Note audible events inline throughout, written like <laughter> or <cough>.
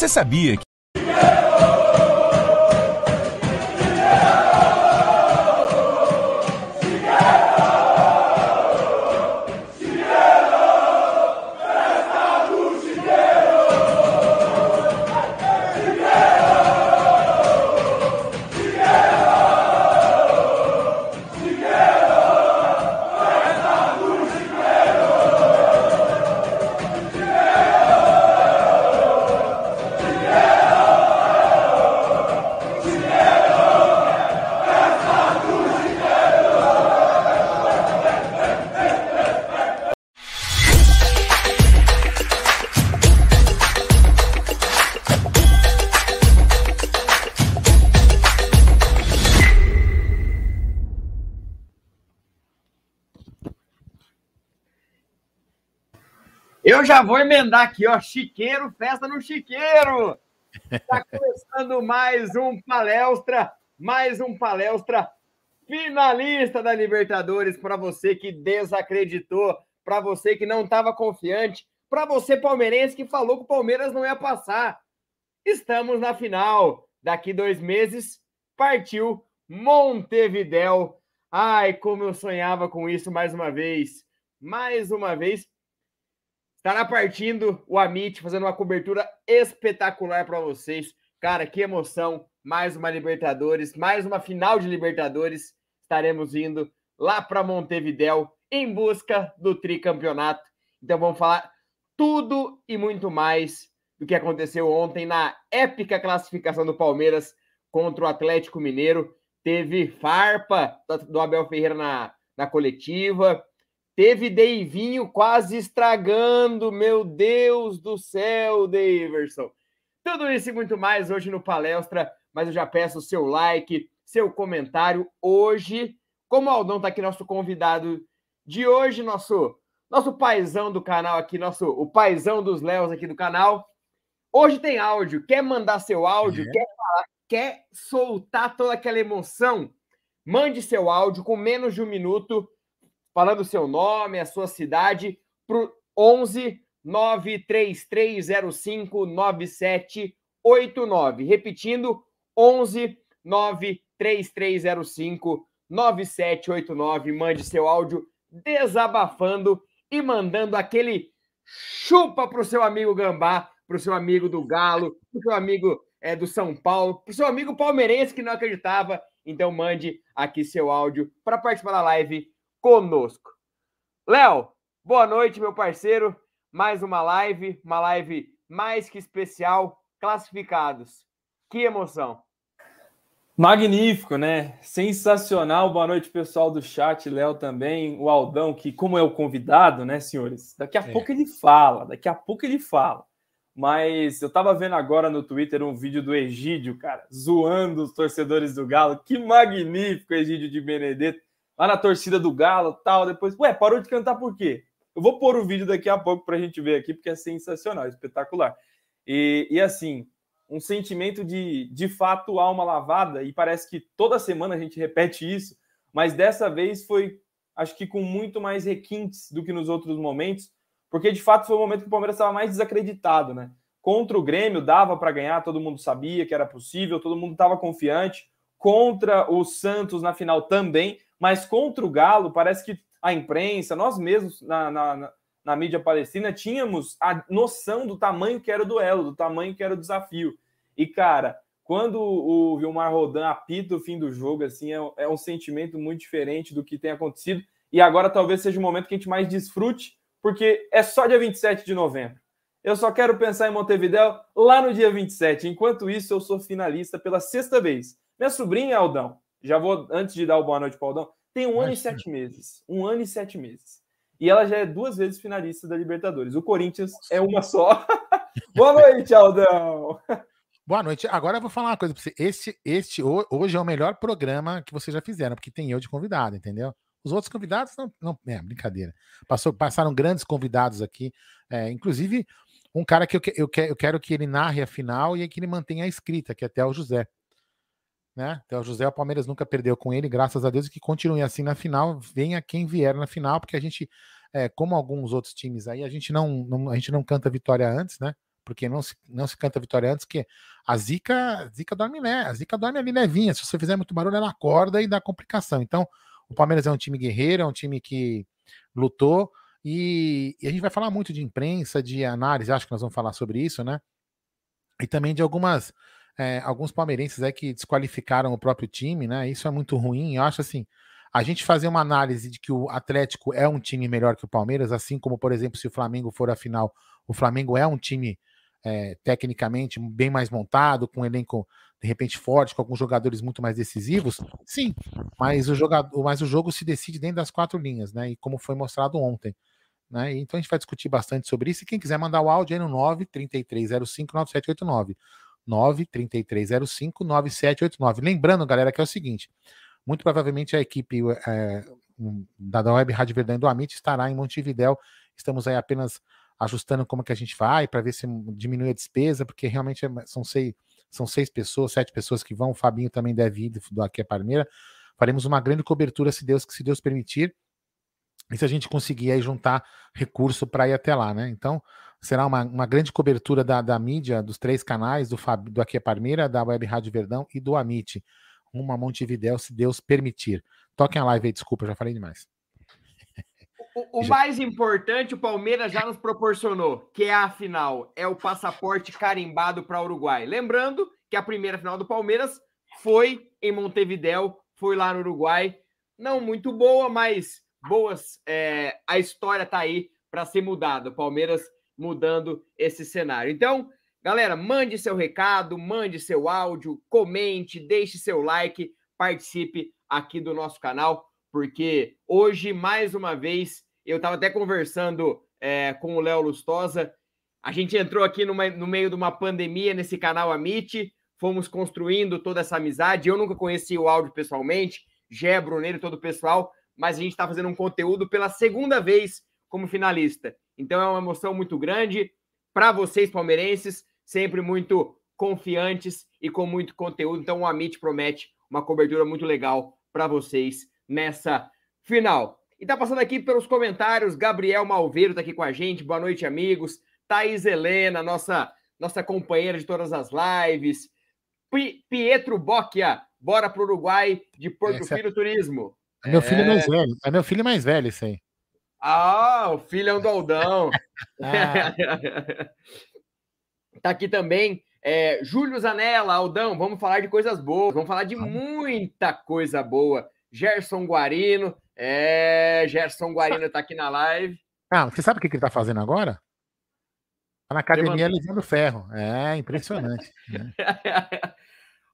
Você sabia que Eu já vou emendar aqui, ó. Chiqueiro, festa no Chiqueiro. Está <laughs> começando mais um palestra, mais um palestra finalista da Libertadores para você que desacreditou, para você que não estava confiante, para você palmeirense que falou que o Palmeiras não ia passar. Estamos na final. Daqui dois meses partiu Montevidéu. Ai, como eu sonhava com isso mais uma vez. Mais uma vez Estará partindo o Amit, fazendo uma cobertura espetacular para vocês. Cara, que emoção! Mais uma Libertadores, mais uma final de Libertadores. Estaremos indo lá para Montevidéu em busca do tricampeonato. Então vamos falar tudo e muito mais do que aconteceu ontem na épica classificação do Palmeiras contra o Atlético Mineiro. Teve farpa do Abel Ferreira na, na coletiva, Teve Deivinho quase estragando, meu Deus do céu, Daverson. Tudo isso e muito mais hoje no Palestra, mas eu já peço o seu like, seu comentário hoje. Como o Aldão está aqui, nosso convidado de hoje, nosso nosso paizão do canal aqui, nosso o paizão dos Léos aqui do canal. Hoje tem áudio. Quer mandar seu áudio? É. Quer falar? Quer soltar toda aquela emoção? Mande seu áudio com menos de um minuto falando o seu nome, a sua cidade, para o 11 93305 9789. Repetindo, 11 93305 9789. Mande seu áudio desabafando e mandando aquele chupa para o seu amigo Gambá, para o seu amigo do Galo, para o seu amigo é, do São Paulo, para o seu amigo palmeirense que não acreditava. Então mande aqui seu áudio para participar da live conosco. Léo, boa noite, meu parceiro. Mais uma live, uma live mais que especial. Classificados. Que emoção. Magnífico, né? Sensacional. Boa noite, pessoal do chat, Léo também, o Aldão, que, como é o convidado, né, senhores? Daqui a é. pouco ele fala, daqui a pouco ele fala. Mas eu tava vendo agora no Twitter um vídeo do Egídio, cara, zoando os torcedores do Galo. Que magnífico, Egídio de Benedetto lá na torcida do Galo tal. Depois, ué, parou de cantar por quê? Eu vou pôr o vídeo daqui a pouco para a gente ver aqui, porque é sensacional, espetacular. E, e assim, um sentimento de, de fato, alma lavada, e parece que toda semana a gente repete isso, mas dessa vez foi, acho que com muito mais requintes do que nos outros momentos, porque de fato foi o momento que o Palmeiras estava mais desacreditado, né? Contra o Grêmio dava para ganhar, todo mundo sabia que era possível, todo mundo estava confiante. Contra o Santos na final também, mas contra o Galo parece que a imprensa, nós mesmos na, na, na mídia palestina, tínhamos a noção do tamanho que era o duelo, do tamanho que era o desafio. E, cara, quando o Vilmar Rodan apita o fim do jogo, assim, é, é um sentimento muito diferente do que tem acontecido. E agora talvez seja o momento que a gente mais desfrute, porque é só dia 27 de novembro. Eu só quero pensar em Montevideo lá no dia 27. Enquanto isso, eu sou finalista pela sexta vez. Minha sobrinha, Aldão, já vou, antes de dar o boa noite para Aldão, tem um ano e sete meses. Um ano e sete meses. E ela já é duas vezes finalista da Libertadores. O Corinthians é uma só. <laughs> boa noite, Aldão. Boa noite. Agora eu vou falar uma coisa para você. Este, este hoje é o melhor programa que vocês já fizeram, porque tem eu de convidado, entendeu? Os outros convidados não, não é brincadeira. Passou, passaram grandes convidados aqui, é, inclusive um cara que eu, eu, eu quero que ele narre a final e que ele mantenha a escrita, que é até o José. Né? Até o José, o Palmeiras nunca perdeu com ele, graças a Deus, e que continue assim na final, venha quem vier na final, porque a gente, é, como alguns outros times aí, a gente não, não, a gente não canta vitória antes, né? Porque não se, não se canta vitória antes, que a zica, zica dorme, né? A zica dorme ali levinha. Se você fizer muito barulho, ela acorda e dá complicação. Então, o Palmeiras é um time guerreiro, é um time que lutou, e, e, a gente vai falar muito de imprensa, de análise, acho que nós vamos falar sobre isso, né? E também de algumas é, alguns palmeirenses é que desqualificaram o próprio time, né? Isso é muito ruim. Eu acho assim, a gente fazer uma análise de que o Atlético é um time melhor que o Palmeiras, assim como, por exemplo, se o Flamengo for a final, o Flamengo é um time é, tecnicamente bem mais montado, com um elenco de repente forte, com alguns jogadores muito mais decisivos, sim, mas o, jogador, mas o jogo se decide dentro das quatro linhas, né? E como foi mostrado ontem. Né? Então a gente vai discutir bastante sobre isso. E quem quiser mandar o áudio aí no 933059789. 933059789. Lembrando, galera, que é o seguinte: muito provavelmente a equipe é, da Web Rádio Verdão do Amit estará em Montevidéu. Estamos aí apenas ajustando como que a gente vai para ver se diminui a despesa, porque realmente é, são seis, são seis pessoas, sete pessoas que vão. O Fabinho também deve ir do Aqui a Parmeira. Faremos uma grande cobertura, se Deus, se Deus permitir. E se a gente conseguir aí juntar recurso para ir até lá, né? Então, será uma, uma grande cobertura da, da mídia, dos três canais, do, Fab, do Aqui é Parmeira, da Web Rádio Verdão e do Amit. Uma Montevidéu, se Deus permitir. Toquem a live aí, desculpa, já falei demais. O, o <laughs> já... mais importante, o Palmeiras já nos proporcionou, que é a final, é o passaporte carimbado para Uruguai. Lembrando que a primeira final do Palmeiras foi em Montevidéu, foi lá no Uruguai. Não muito boa, mas boas. É, a história tá aí para ser mudada. O Palmeiras mudando esse cenário. Então, galera, mande seu recado, mande seu áudio, comente, deixe seu like, participe aqui do nosso canal, porque hoje, mais uma vez, eu estava até conversando é, com o Léo Lustosa. A gente entrou aqui numa, no meio de uma pandemia nesse canal Amit, fomos construindo toda essa amizade. Eu nunca conheci o áudio pessoalmente, Gé, Bruneiro, todo o pessoal, mas a gente está fazendo um conteúdo pela segunda vez como finalista. Então é uma emoção muito grande para vocês, palmeirenses, sempre muito confiantes e com muito conteúdo. Então o Amit promete uma cobertura muito legal para vocês nessa final. E tá passando aqui pelos comentários, Gabriel Malveiro tá aqui com a gente. Boa noite, amigos. Thaís Helena, nossa nossa companheira de todas as lives. Pietro Bocchia, bora pro Uruguai de Porto Essa... Filho Turismo. É meu filho é... mais velho. É meu filho mais velho, isso aí. Ah, o filhão do Aldão. <laughs> ah. tá aqui também é, Júlio Zanella, Aldão. Vamos falar de coisas boas. Vamos falar de muita coisa boa. Gerson Guarino. É, Gerson Guarino tá aqui na live. Ah, você sabe o que, ele tá fazendo agora? Tá na academia levando ferro. É impressionante. né? <laughs>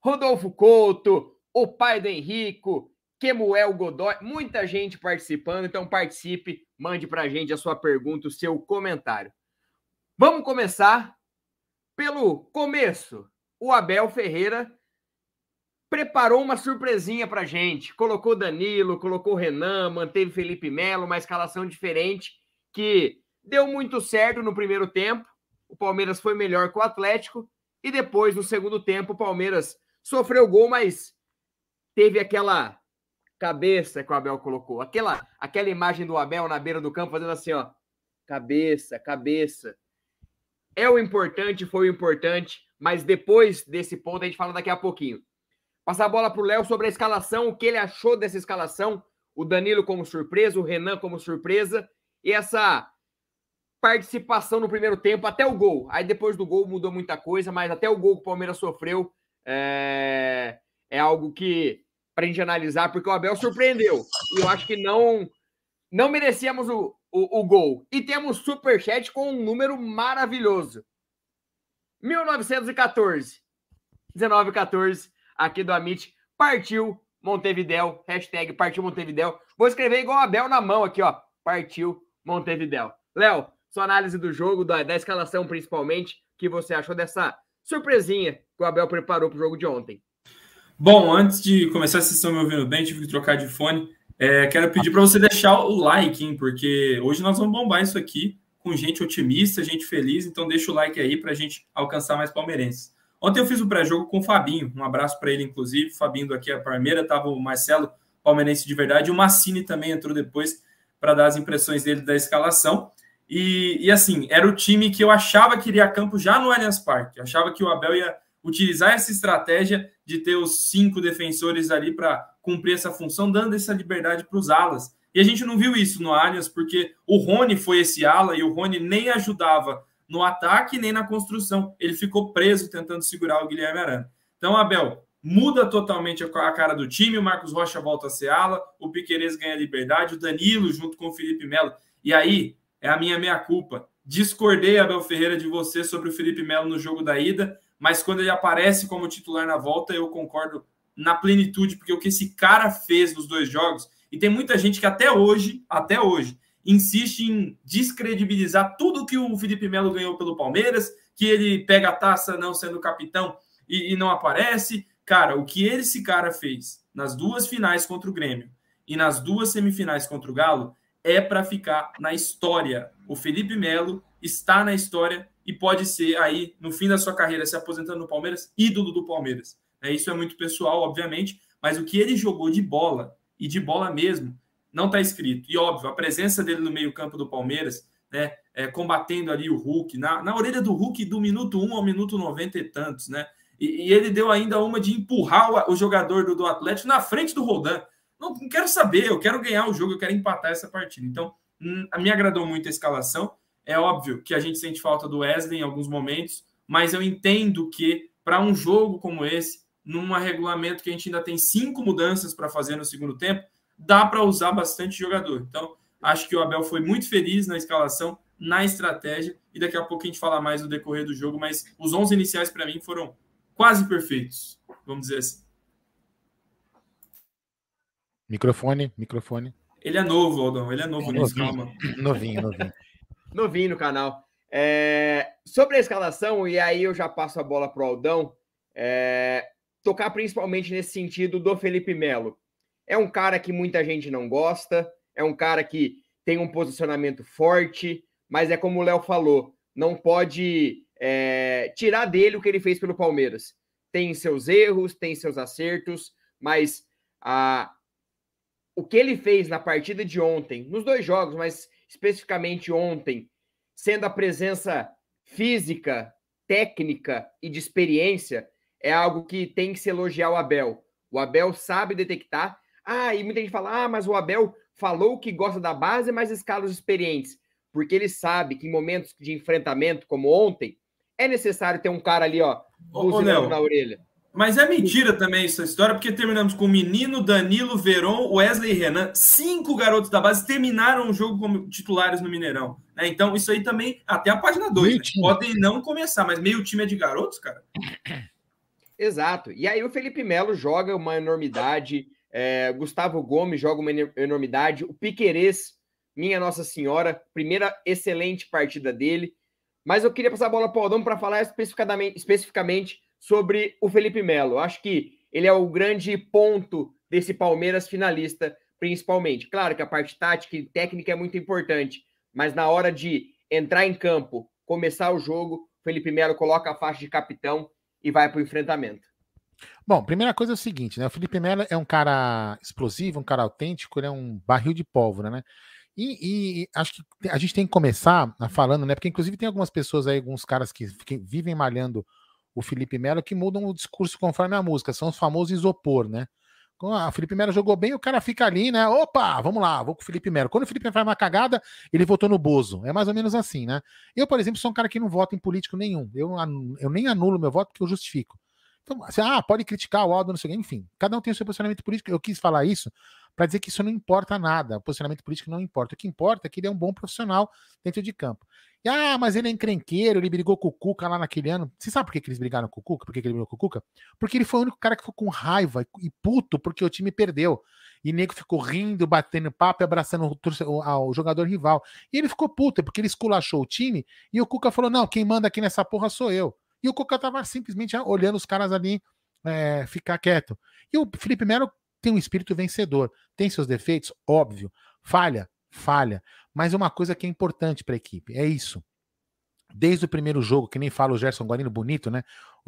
Rodolfo Couto, o pai do Henrico, Kemuel Godoy, muita gente participando, então participe, mande para a gente a sua pergunta, o seu comentário. Vamos começar pelo começo. O Abel Ferreira preparou uma surpresinha para gente. Colocou Danilo, colocou Renan, manteve Felipe Melo, uma escalação diferente que deu muito certo no primeiro tempo. O Palmeiras foi melhor que o Atlético e depois no segundo tempo o Palmeiras sofreu gol, mas teve aquela cabeça que o Abel colocou. Aquela, aquela imagem do Abel na beira do campo fazendo assim, ó. Cabeça, cabeça. é o importante, foi o importante, mas depois desse ponto a gente fala daqui a pouquinho. Passar a bola para o Léo sobre a escalação, o que ele achou dessa escalação, o Danilo como surpresa, o Renan como surpresa, e essa participação no primeiro tempo até o gol. Aí depois do gol mudou muita coisa, mas até o gol que o Palmeiras sofreu é, é algo que para a gente analisar, porque o Abel surpreendeu. E eu acho que não não merecíamos o, o, o gol. E temos superchat com um número maravilhoso. 1914. 1914, aqui do Amit. Partiu Montevidéu. Hashtag partiu Montevidéu. Vou escrever igual a Abel na mão aqui, ó. Partiu Montevidéu. Léo, sua análise do jogo, da, da escalação principalmente, que você achou dessa surpresinha que o Abel preparou para o jogo de ontem? Bom, antes de começar, vocês estão me ouvindo bem, tive que trocar de fone. É, quero pedir para você deixar o like, hein, porque hoje nós vamos bombar isso aqui com gente otimista, gente feliz, então deixa o like aí para a gente alcançar mais palmeirenses. Ontem eu fiz o pré-jogo com o Fabinho, um abraço para ele, inclusive. Fabinho aqui a Parmeira, estava o Marcelo, palmeirense de verdade, e o Massini também entrou depois para dar as impressões dele da escalação. E, e, assim, era o time que eu achava que iria a campo já no Allianz Parque. Eu achava que o Abel ia utilizar essa estratégia de ter os cinco defensores ali para cumprir essa função, dando essa liberdade para os alas. E a gente não viu isso no Allianz, porque o Rony foi esse ala e o Rony nem ajudava no ataque nem na construção. Ele ficou preso tentando segurar o Guilherme Arana. Então, Abel, muda totalmente a cara do time. O Marcos Rocha volta a ser ala, o Piqueires ganha liberdade, o Danilo junto com o Felipe Melo. E aí, é a minha meia-culpa. Discordei, Abel Ferreira, de você sobre o Felipe Melo no jogo da ida, mas quando ele aparece como titular na volta, eu concordo na plenitude, porque o que esse cara fez nos dois jogos, e tem muita gente que até hoje, até hoje, insiste em descredibilizar tudo que o Felipe Melo ganhou pelo Palmeiras, que ele pega a taça não sendo capitão e, e não aparece. Cara, o que esse cara fez nas duas finais contra o Grêmio e nas duas semifinais contra o Galo é para ficar na história. O Felipe Melo está na história e pode ser aí, no fim da sua carreira, se aposentando no Palmeiras, ídolo do Palmeiras. É, isso é muito pessoal, obviamente, mas o que ele jogou de bola, e de bola mesmo, não está escrito. E óbvio, a presença dele no meio-campo do Palmeiras, né, é, combatendo ali o Hulk, na, na orelha do Hulk do minuto 1 ao minuto 90 e tantos, né? E, e ele deu ainda uma de empurrar o, o jogador do, do Atlético na frente do Rodan. Não, não quero saber, eu quero ganhar o jogo, eu quero empatar essa partida. Então, hum, me agradou muito a escalação. É óbvio que a gente sente falta do Wesley em alguns momentos, mas eu entendo que para um jogo como esse, num regulamento que a gente ainda tem cinco mudanças para fazer no segundo tempo, dá para usar bastante jogador. Então, acho que o Abel foi muito feliz na escalação, na estratégia, e daqui a pouco a gente fala mais no decorrer do jogo, mas os 11 iniciais para mim foram quase perfeitos, vamos dizer assim. Microfone, microfone. Ele é novo, Aldão, ele é novo nisso, calma. Novinho, novinho. Novinho no canal. É, sobre a escalação, e aí eu já passo a bola para o Aldão, é, tocar principalmente nesse sentido do Felipe Melo. É um cara que muita gente não gosta, é um cara que tem um posicionamento forte, mas é como o Léo falou, não pode é, tirar dele o que ele fez pelo Palmeiras. Tem seus erros, tem seus acertos, mas a, o que ele fez na partida de ontem, nos dois jogos, mas especificamente ontem, sendo a presença física, técnica e de experiência, é algo que tem que se elogiar o Abel. O Abel sabe detectar. Ah, e muita gente fala: ah, mas o Abel falou que gosta da base, mas escala os experientes. Porque ele sabe que em momentos de enfrentamento, como ontem, é necessário ter um cara ali, ó, buzinando na orelha. Mas é mentira também essa história, porque terminamos com Menino, Danilo, Veron, Wesley e Renan. Cinco garotos da base terminaram o jogo como titulares no Mineirão. Né? Então, isso aí também, até a página 2, né? podem não começar, mas meio time é de garotos, cara. Exato. E aí o Felipe Melo joga uma enormidade, é, Gustavo Gomes joga uma enormidade, o Piquerez, minha Nossa Senhora, primeira excelente partida dele. Mas eu queria passar a bola para o Aldão para falar especificamente, especificamente sobre o Felipe Melo. Acho que ele é o grande ponto desse Palmeiras finalista, principalmente. Claro que a parte tática e técnica é muito importante, mas na hora de entrar em campo, começar o jogo, Felipe Melo coloca a faixa de capitão e vai para o enfrentamento. Bom, primeira coisa é o seguinte, né? O Felipe Melo é um cara explosivo, um cara autêntico, ele é um barril de pólvora, né? E, e, acho que a gente tem que começar falando, né? Porque inclusive tem algumas pessoas aí, alguns caras que, que vivem malhando o Felipe Melo que mudam o discurso conforme a música, são os famosos isopor, né? O Felipe Melo jogou bem, o cara fica ali, né? Opa, vamos lá, vou com o Felipe Melo. Quando o Felipe Melo faz uma cagada, ele votou no Bozo. É mais ou menos assim, né? Eu, por exemplo, sou um cara que não vota em político nenhum. Eu, eu nem anulo meu voto porque eu justifico. Então, assim, ah, pode criticar o Aldo, não sei o quê. Enfim, cada um tem o seu posicionamento político. Eu quis falar isso para dizer que isso não importa nada. O posicionamento político não importa. O que importa é que ele é um bom profissional dentro de campo. E, ah, mas ele é encrenqueiro, ele brigou com o Cuca lá naquele ano. Você sabe por que, que eles brigaram com o Cuca? Por que, que ele brigou com o Cuca? Porque ele foi o único cara que ficou com raiva e puto porque o time perdeu. E nego ficou rindo, batendo papo e abraçando o, o, jogador rival. E ele ficou puto, porque ele esculachou o time e o Cuca falou: não, quem manda aqui nessa porra sou eu. E o Cuca tava simplesmente olhando os caras ali é, ficar quieto. E o Felipe Melo tem um espírito vencedor. Tem seus defeitos? Óbvio. Falha? Falha. Mas uma coisa que é importante para a equipe é isso. Desde o primeiro jogo, que nem fala o Gerson Guarino bonito, né?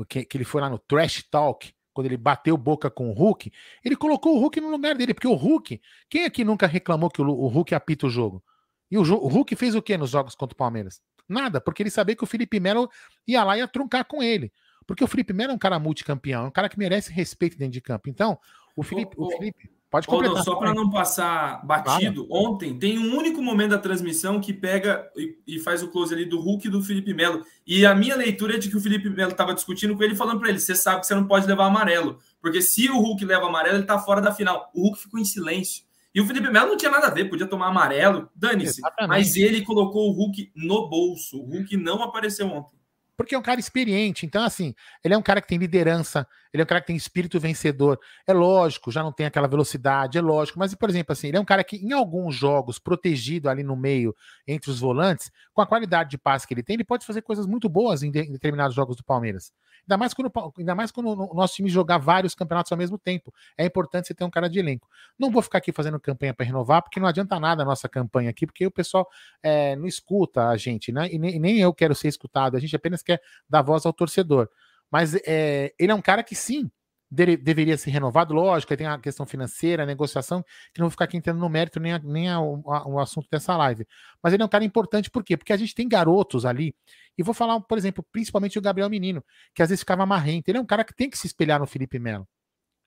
Que, que ele foi lá no Trash Talk, quando ele bateu boca com o Hulk, ele colocou o Hulk no lugar dele, porque o Hulk, quem aqui nunca reclamou que o, o Hulk apita o jogo? E o, o, Hulk fez o que nos jogos contra o Palmeiras? Nada, porque ele sabia que o Felipe Melo ia lá e ia truncar com ele. Porque o Felipe Melo é um cara multicampeão, é um cara que merece respeito dentro de campo. Então, o Felipe, o, o Felipe Pode completar. só para não passar batido, ontem tem um único momento da transmissão que pega e, e, faz o close ali do Hulk e do Felipe Melo. E a minha leitura é de que o Felipe Melo estava discutindo com ele, falando para ele: você sabe que você não pode levar amarelo, porque se o Hulk leva amarelo, ele está fora da final. O Hulk ficou em silêncio. E o Felipe Melo não tinha nada a ver, podia tomar amarelo, dane-se. Mas ele colocou o Hulk no bolso. O Hulk não apareceu ontem porque é um cara experiente. Então, assim, ele é um cara que tem liderança, ele é um cara que tem espírito vencedor. É lógico, já não tem aquela velocidade, é lógico. Mas, por exemplo, assim, ele é um cara que, em alguns jogos, protegido ali no meio, entre os volantes, com a qualidade de passe que ele tem, ele pode fazer coisas muito boas em, de, em determinados jogos do Palmeiras. Ainda mais, quando, ainda mais quando o nosso time jogar vários campeonatos ao mesmo tempo. É importante você ter um cara de elenco. Não vou ficar aqui fazendo campanha para renovar, porque não adianta nada a nossa campanha aqui, porque o pessoal é, não escuta a gente, né? E nem, nem, eu quero ser escutado, a gente apenas quer dar voz ao torcedor. Mas é, ele é um cara que sim, deveria ser renovado, lógico, tem a questão financeira, a negociação, que não vou ficar aqui entrando no mérito nem, a, nem a, a, o assunto dessa live. Mas ele é um cara importante, por quê? Porque a gente tem garotos ali, e vou falar, por exemplo, principalmente o Gabriel Menino, que às vezes ficava marrento. Ele é um cara que tem que se espelhar no Felipe Melo.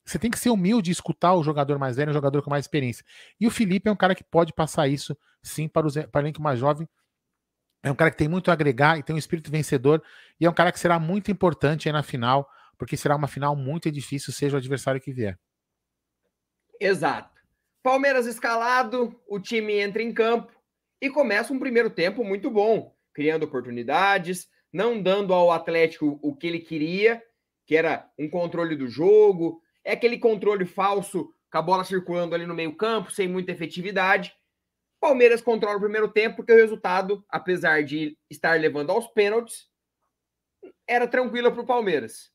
Você tem que ser humilde e escutar o jogador mais velho, o jogador com mais experiência. E o Felipe é um cara que pode passar isso, sim, para, os, para o elenco mais jovem. É um cara que tem muito a agregar e tem um espírito vencedor. E é um cara que será muito importante aí na final porque será uma final muito difícil, seja o adversário que vier. Exato. Palmeiras escalado, o time entra em campo e começa um primeiro tempo muito bom, criando oportunidades, não dando ao Atlético o que ele queria, que era um controle do jogo, é aquele controle falso com a bola circulando ali no meio-campo, sem muita efetividade. Palmeiras controla o primeiro tempo, porque o resultado, apesar de estar levando aos pênaltis, era tranquilo para o Palmeiras.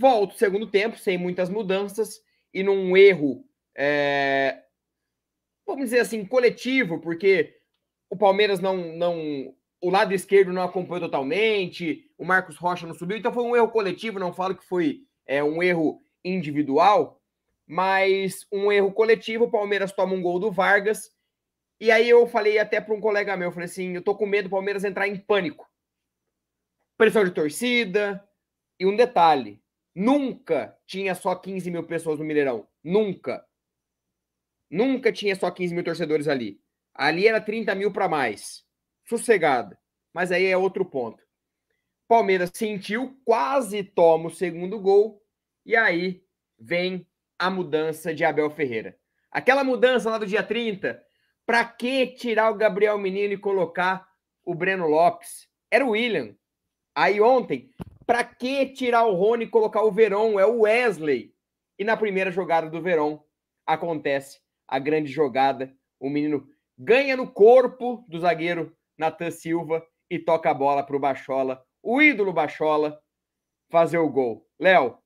Volta o segundo tempo, sem muitas mudanças, e num erro, é, vamos dizer assim, coletivo, porque o Palmeiras não, não. O lado esquerdo não acompanhou totalmente, o Marcos Rocha não subiu, então foi um erro coletivo, não falo que foi é, um erro individual, mas um erro coletivo. O Palmeiras toma um gol do Vargas, e aí eu falei até para um colega meu, falei assim, eu tô com medo do Palmeiras entrar em pânico. Pressão de torcida, e um detalhe, Nunca tinha só 15 mil pessoas no Mineirão. Nunca. Nunca tinha só 15 mil torcedores ali. Ali era 30 mil para mais. Sossegada. Mas aí é outro ponto. Palmeiras sentiu, quase toma o segundo gol. E aí vem a mudança de Abel Ferreira. Aquela mudança lá do dia 30. Para que tirar o Gabriel Menino e colocar o Breno Lopes? Era o William. Aí ontem, para que tirar o Rony e colocar o Verón? É o Wesley. E na primeira jogada do Verón acontece a grande jogada. O menino ganha no corpo do zagueiro Natan Silva e toca a bola para o Bachola, o ídolo Bachola, fazer o gol. Léo,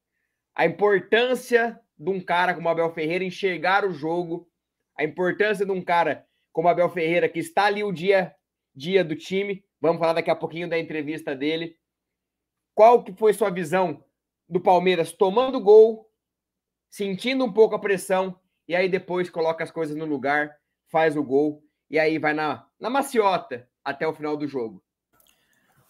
a importância de um cara como Abel Ferreira enxergar o jogo, a importância de um cara como Abel Ferreira que está ali o dia dia do time. Vamos falar daqui a pouquinho da entrevista dele. Qual que foi sua visão do Palmeiras tomando gol, sentindo um pouco a pressão e aí depois coloca as coisas no lugar, faz o gol e aí vai na, na maciota até o final do jogo.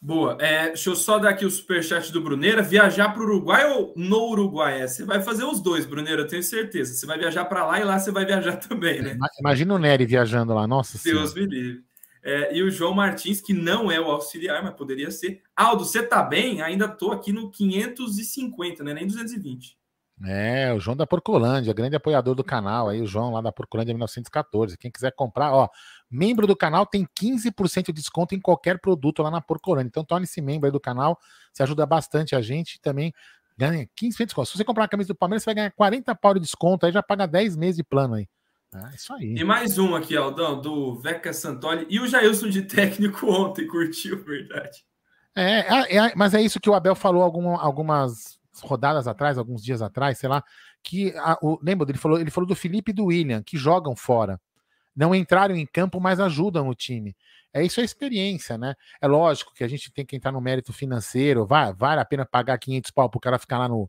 Boa. É, deixa eu só dar aqui o superchat do Bruneira. Viajar para o Uruguai ou no Uruguai? É, você vai fazer os dois, Bruneira, eu tenho certeza. Você vai viajar para lá e lá você vai viajar <laughs> também, né? Imagina o Nery viajando lá, nossa Deus senhora. me livre. É, e o João Martins, que não é o auxiliar, mas poderia ser. Aldo, você tá bem? Ainda tô aqui no 550, né? Nem 220. É, o João da Porcolândia, grande apoiador do canal, aí o João lá da Porcolândia 1914. Quem quiser comprar, ó, membro do canal tem 15% de desconto em qualquer produto lá na Porcolândia. Então torne-se membro aí do canal, você ajuda bastante a gente também ganha 15% de desconto. Se você comprar a camisa do Palmeiras, você vai ganhar 40 pau de desconto, aí já paga 10 meses de plano aí. É isso aí. E mais um aqui, Aldão, do Veca Santoli. E o Jailson de técnico <laughs> ontem curtiu, verdade. É, é, é, mas é isso que o Abel falou algum, algumas rodadas atrás, alguns dias atrás, sei lá, que a, o, lembra, ele falou, ele falou do Felipe e do William, que jogam fora. Não entraram em campo, mas ajudam o time. É isso a experiência, né? É lógico que a gente tem que entrar no mérito financeiro, vai, vale a pena pagar 500 pau pro cara ficar lá no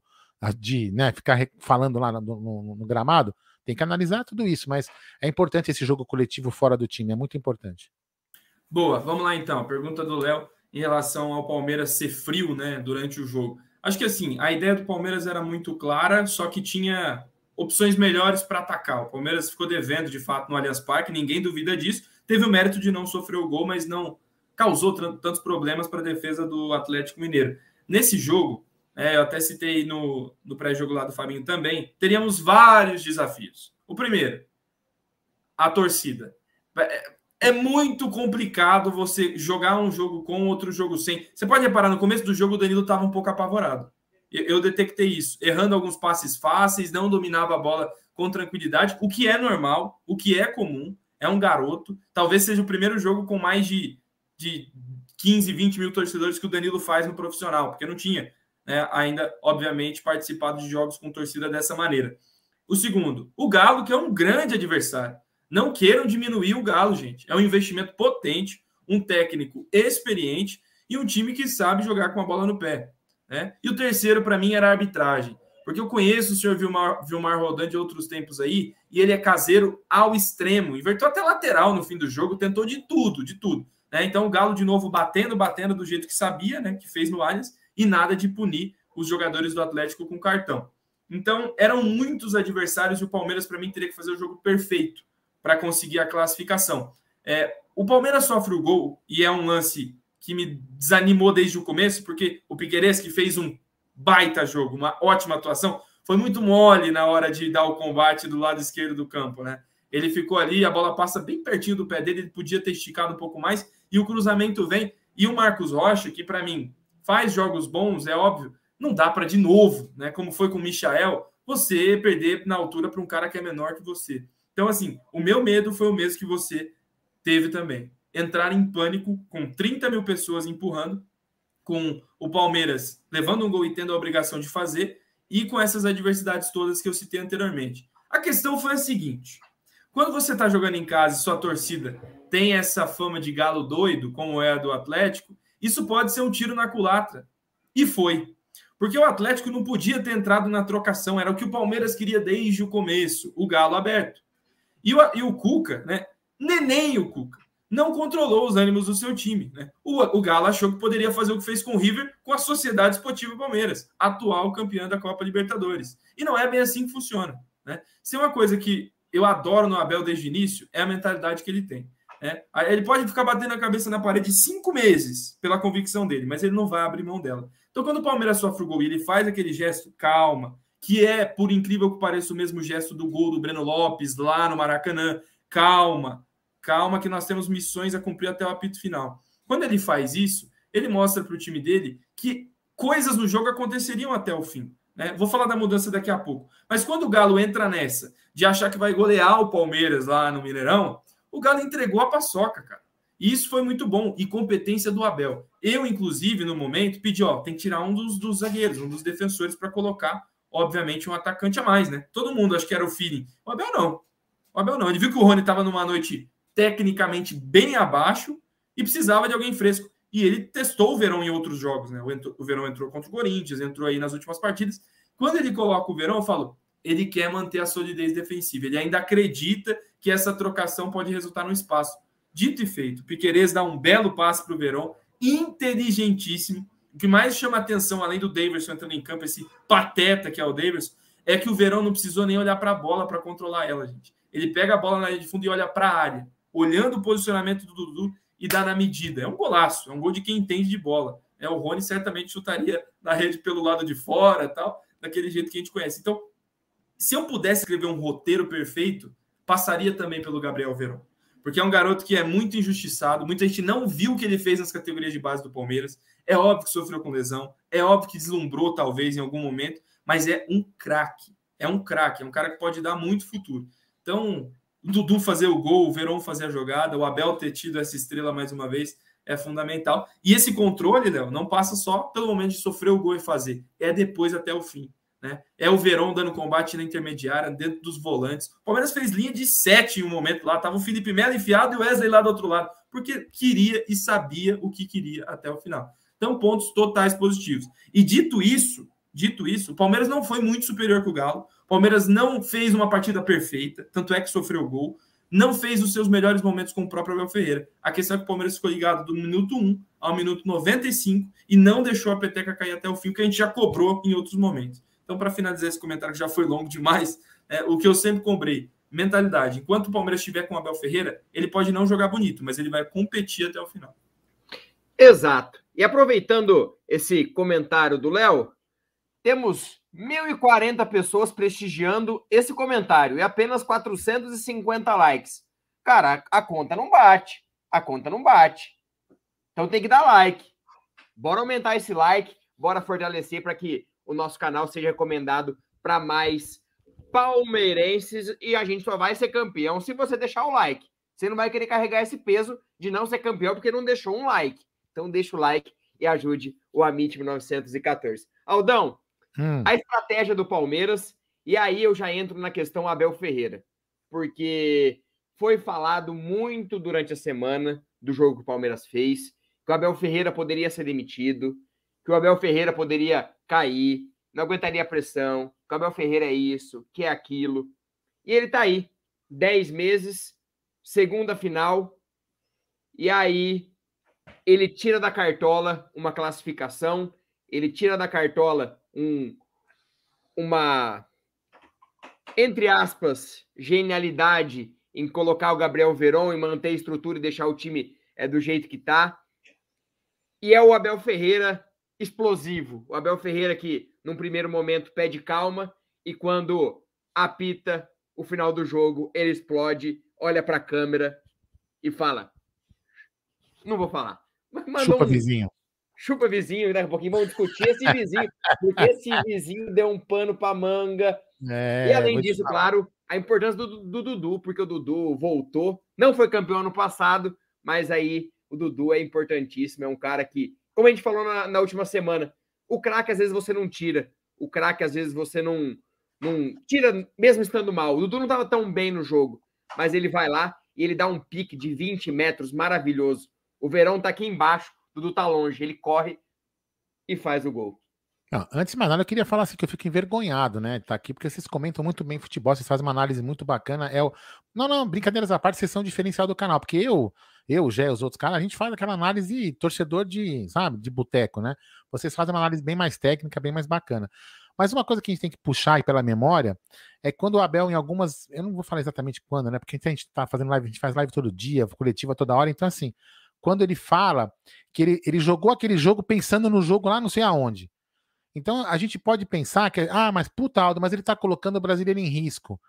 de, né, ficar falando lá no, no, no gramado, tem que analisar tudo isso, mas é importante esse jogo coletivo fora do time, é muito importante. Boa, vamos lá então. Pergunta do Léo em relação ao Palmeiras ser frio, né, durante o jogo. Acho que assim, a ideia do Palmeiras era muito clara, só que tinha opções melhores para atacar. O Palmeiras ficou devendo, de fato, no Allianz Parque, ninguém duvida disso. Teve o mérito de não sofrer o gol, mas não causou tantos problemas para a defesa do Atlético Mineiro. Nesse jogo, é, eu até citei no, no pré-jogo lá do Fabinho também, teríamos vários desafios. O primeiro, a torcida. É, é muito complicado você jogar um jogo com outro jogo sem. Você pode reparar, no começo do jogo o Danilo estava um pouco apavorado. Eu detectei isso, errando alguns passes fáceis, não dominava a bola com tranquilidade, o que é normal, o que é comum. É um garoto. Talvez seja o primeiro jogo com mais de, de 15, 20 mil torcedores que o Danilo faz no profissional, porque não tinha né, ainda, obviamente, participado de jogos com torcida dessa maneira. O segundo, o Galo, que é um grande adversário. Não queiram diminuir o Galo, gente. É um investimento potente, um técnico experiente e um time que sabe jogar com a bola no pé. Né? E o terceiro, para mim, era a arbitragem. Porque eu conheço o senhor Vilmar, Vilmar Rodan de outros tempos aí, e ele é caseiro ao extremo. Invertou até lateral no fim do jogo, tentou de tudo, de tudo. Né? Então o Galo de novo batendo, batendo do jeito que sabia, né? Que fez no Allianz, e nada de punir os jogadores do Atlético com cartão. Então eram muitos adversários e o Palmeiras, para mim, teria que fazer o jogo perfeito para conseguir a classificação. É, o Palmeiras sofre o gol e é um lance que me desanimou desde o começo, porque o Piqueires que fez um baita jogo, uma ótima atuação, foi muito mole na hora de dar o combate do lado esquerdo do campo, né? Ele ficou ali, a bola passa bem pertinho do pé dele, ele podia ter esticado um pouco mais, e o cruzamento vem. E o Marcos Rocha, que para mim faz jogos bons, é óbvio, não dá para de novo, né? Como foi com o Michael, você perder na altura para um cara que é menor que você. Então, assim, o meu medo foi o mesmo que você teve também. Entrar em pânico com 30 mil pessoas empurrando, com o Palmeiras levando um gol e tendo a obrigação de fazer, e com essas adversidades todas que eu citei anteriormente. A questão foi a seguinte: quando você está jogando em casa e sua torcida tem essa fama de galo doido, como é a do Atlético, isso pode ser um tiro na culatra. E foi. Porque o Atlético não podia ter entrado na trocação, era o que o Palmeiras queria desde o começo, o galo aberto. E o, e o Cuca, né? Neném o Cuca. Não controlou os ânimos do seu time. Né? O, o Galo achou que poderia fazer o que fez com o River com a Sociedade Esportiva Palmeiras, atual campeã da Copa Libertadores. E não é bem assim que funciona. Né? Se é uma coisa que eu adoro no Abel desde o início, é a mentalidade que ele tem. Né? Ele pode ficar batendo a cabeça na parede cinco meses pela convicção dele, mas ele não vai abrir mão dela. Então, quando o Palmeiras sofre o gol e ele faz aquele gesto, calma, que é, por incrível que pareça, o mesmo gesto do gol do Breno Lopes lá no Maracanã. Calma, calma, que nós temos missões a cumprir até o apito final. Quando ele faz isso, ele mostra para o time dele que coisas no jogo aconteceriam até o fim. Né? Vou falar da mudança daqui a pouco. Mas quando o Galo entra nessa de achar que vai golear o Palmeiras lá no Mineirão, o Galo entregou a paçoca, cara. E isso foi muito bom. E competência do Abel. Eu, inclusive, no momento, pedi, ó, tem que tirar um dos, dos zagueiros, um dos defensores para colocar obviamente, um atacante a mais, né? Todo mundo acho que era o feeling. O Abel não. O Abel não. Ele viu que o Rony estava numa noite tecnicamente bem abaixo e precisava de alguém fresco. E ele testou o Verão em outros jogos, né? O, Verão entrou contra o Corinthians, entrou aí nas últimas partidas. Quando ele coloca o Verão, eu falo: ele quer manter a solidez defensiva. Ele ainda acredita que essa trocação pode resultar no espaço. Dito e feito, Piquerez dá um belo passe para o Verón, inteligentíssimo. O que mais chama atenção, além do Davidson entrando em campo, esse pateta que é o Davidson, é que o Verão não precisou nem olhar para a bola para controlar ela, gente. Ele pega a bola na linha de fundo e olha para a área, olhando o posicionamento do Dudu e dá na medida. É um golaço, é um gol de quem entende de bola. É, o Rony certamente chutaria na rede pelo lado de fora, tal, daquele jeito que a gente conhece. Então, se eu pudesse escrever um roteiro perfeito, passaria também pelo Gabriel Verón. Porque é um garoto que é muito injustiçado, muita gente não viu o que ele fez nas categorias de base do Palmeiras. É óbvio que sofreu com lesão, é óbvio que deslumbrou talvez em algum momento, mas é um craque. É um craque, é um cara que pode dar muito futuro. Então, Dudu fazer o gol, o Verón fazer a jogada, o Abel ter tido essa estrela mais uma vez é fundamental. E esse controle, Léo, não passa só pelo momento de sofrer o gol e fazer, é depois até o fim. Né? É o Verón dando combate na intermediária, dentro dos volantes. O Palmeiras fez linha de sete em um momento lá, tava o Felipe Melo enfiado e o Wesley lá do outro lado, porque queria e sabia o que queria até o final. Então, pontos totais positivos. E dito isso, dito isso, o Palmeiras não foi muito superior que o Galo. Palmeiras não fez uma partida perfeita, tanto é que sofreu gol. Não fez os seus melhores momentos com o próprio Abel Ferreira. A questão é que o Palmeiras ficou ligado do minuto 1 ao minuto 95 e não deixou a peteca cair até o fim, que a gente já cobrou em outros momentos. Então, para finalizar esse comentário que já foi longo demais, é, o que eu sempre cobrei, mentalidade. Enquanto o Palmeiras estiver com o Abel Ferreira, ele pode não jogar bonito, mas ele vai competir até o final. Exato. E aproveitando esse comentário do Léo, temos 1.040 pessoas prestigiando esse comentário e apenas 450 likes. Cara, a conta não bate. A conta não bate. Então tem que dar like. Bora aumentar esse like, bora fortalecer para que o nosso canal seja recomendado para mais palmeirenses e a gente só vai ser campeão se você deixar o like. Você não vai querer carregar esse peso de não ser campeão porque não deixou um like. Então deixa o like e ajude o Amit 1914. Aldão, hum. a estratégia do Palmeiras e aí eu já entro na questão Abel Ferreira, porque foi falado muito durante a semana do jogo que o Palmeiras fez, que o Abel Ferreira poderia ser demitido, que o Abel Ferreira poderia cair, não aguentaria a pressão, que o Abel Ferreira é isso, que é aquilo. E ele tá aí, 10 meses, segunda final, e aí ele tira da cartola uma classificação, ele tira da cartola um, uma, entre aspas, genialidade em colocar o Gabriel Veron e manter a estrutura e deixar o time é, do jeito que tá. E é o Abel Ferreira explosivo. O Abel Ferreira que, num primeiro momento, pede calma e quando apita o final do jogo, ele explode, olha para a câmera e fala: Não vou falar. Chupa um... vizinho. Chupa vizinho, daqui a pouquinho vamos discutir esse vizinho, porque esse vizinho deu um pano para manga. É, e além disso, claro, a importância do, do Dudu, porque o Dudu voltou, não foi campeão ano passado, mas aí o Dudu é importantíssimo, é um cara que como a gente falou na, na última semana, o craque às vezes você não tira. O craque às vezes você não, não tira, mesmo estando mal. O Dudu não estava tão bem no jogo, mas ele vai lá e ele dá um pique de 20 metros maravilhoso. O Verão tá aqui embaixo, Dudu tá longe, ele corre e faz o gol. Não, antes de mais nada, eu queria falar assim que eu fico envergonhado, né? Tá aqui, porque vocês comentam muito bem futebol, vocês fazem uma análise muito bacana. É o... Não, não, brincadeiras à parte, vocês são diferencial do canal, porque eu, eu, já os outros caras, a gente faz aquela análise torcedor de, sabe, de boteco, né? Vocês fazem uma análise bem mais técnica, bem mais bacana. Mas uma coisa que a gente tem que puxar aí pela memória é quando o Abel, em algumas. Eu não vou falar exatamente quando, né? Porque a gente tá fazendo live, a gente faz live todo dia, coletiva toda hora, então assim, quando ele fala que ele, ele jogou aquele jogo pensando no jogo lá não sei aonde. Então a gente pode pensar que, ah, mas puta, Aldo, mas ele tá colocando o brasileiro em risco.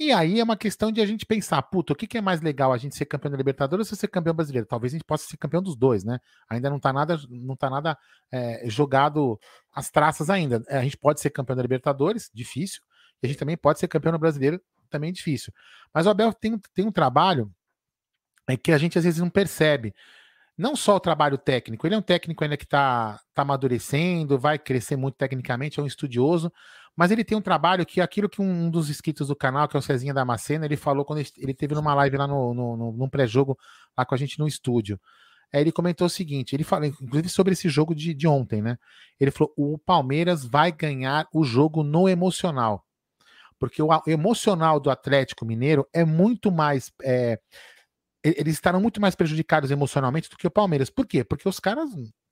E aí é uma questão de a gente pensar, puta, o que, que é mais legal, a gente ser campeão da Libertadores ou ser campeão brasileiro? Talvez a gente possa ser campeão dos dois, né? Ainda não tá nada, não tá nada é, jogado as traças ainda. É, a gente pode ser campeão da Libertadores, difícil, e a gente também pode ser campeão brasileiro, também difícil. Mas o Abel tem, tem um trabalho é, que a gente às vezes não percebe não só o trabalho técnico, ele é um técnico ainda que está tá amadurecendo, vai crescer muito tecnicamente, é um estudioso, mas ele tem um trabalho que aquilo que um dos inscritos do canal, que é o Cezinha Damasceno, ele falou quando ele teve numa live lá no, no, no, num pré-jogo lá com a gente no estúdio. Ele comentou o seguinte: ele falou, inclusive, sobre esse jogo de, de ontem, né? Ele falou: o Palmeiras vai ganhar o jogo no emocional. Porque o emocional do Atlético Mineiro é muito mais. É, eles estarão muito mais prejudicados emocionalmente do que o Palmeiras. Por quê? Porque os caras.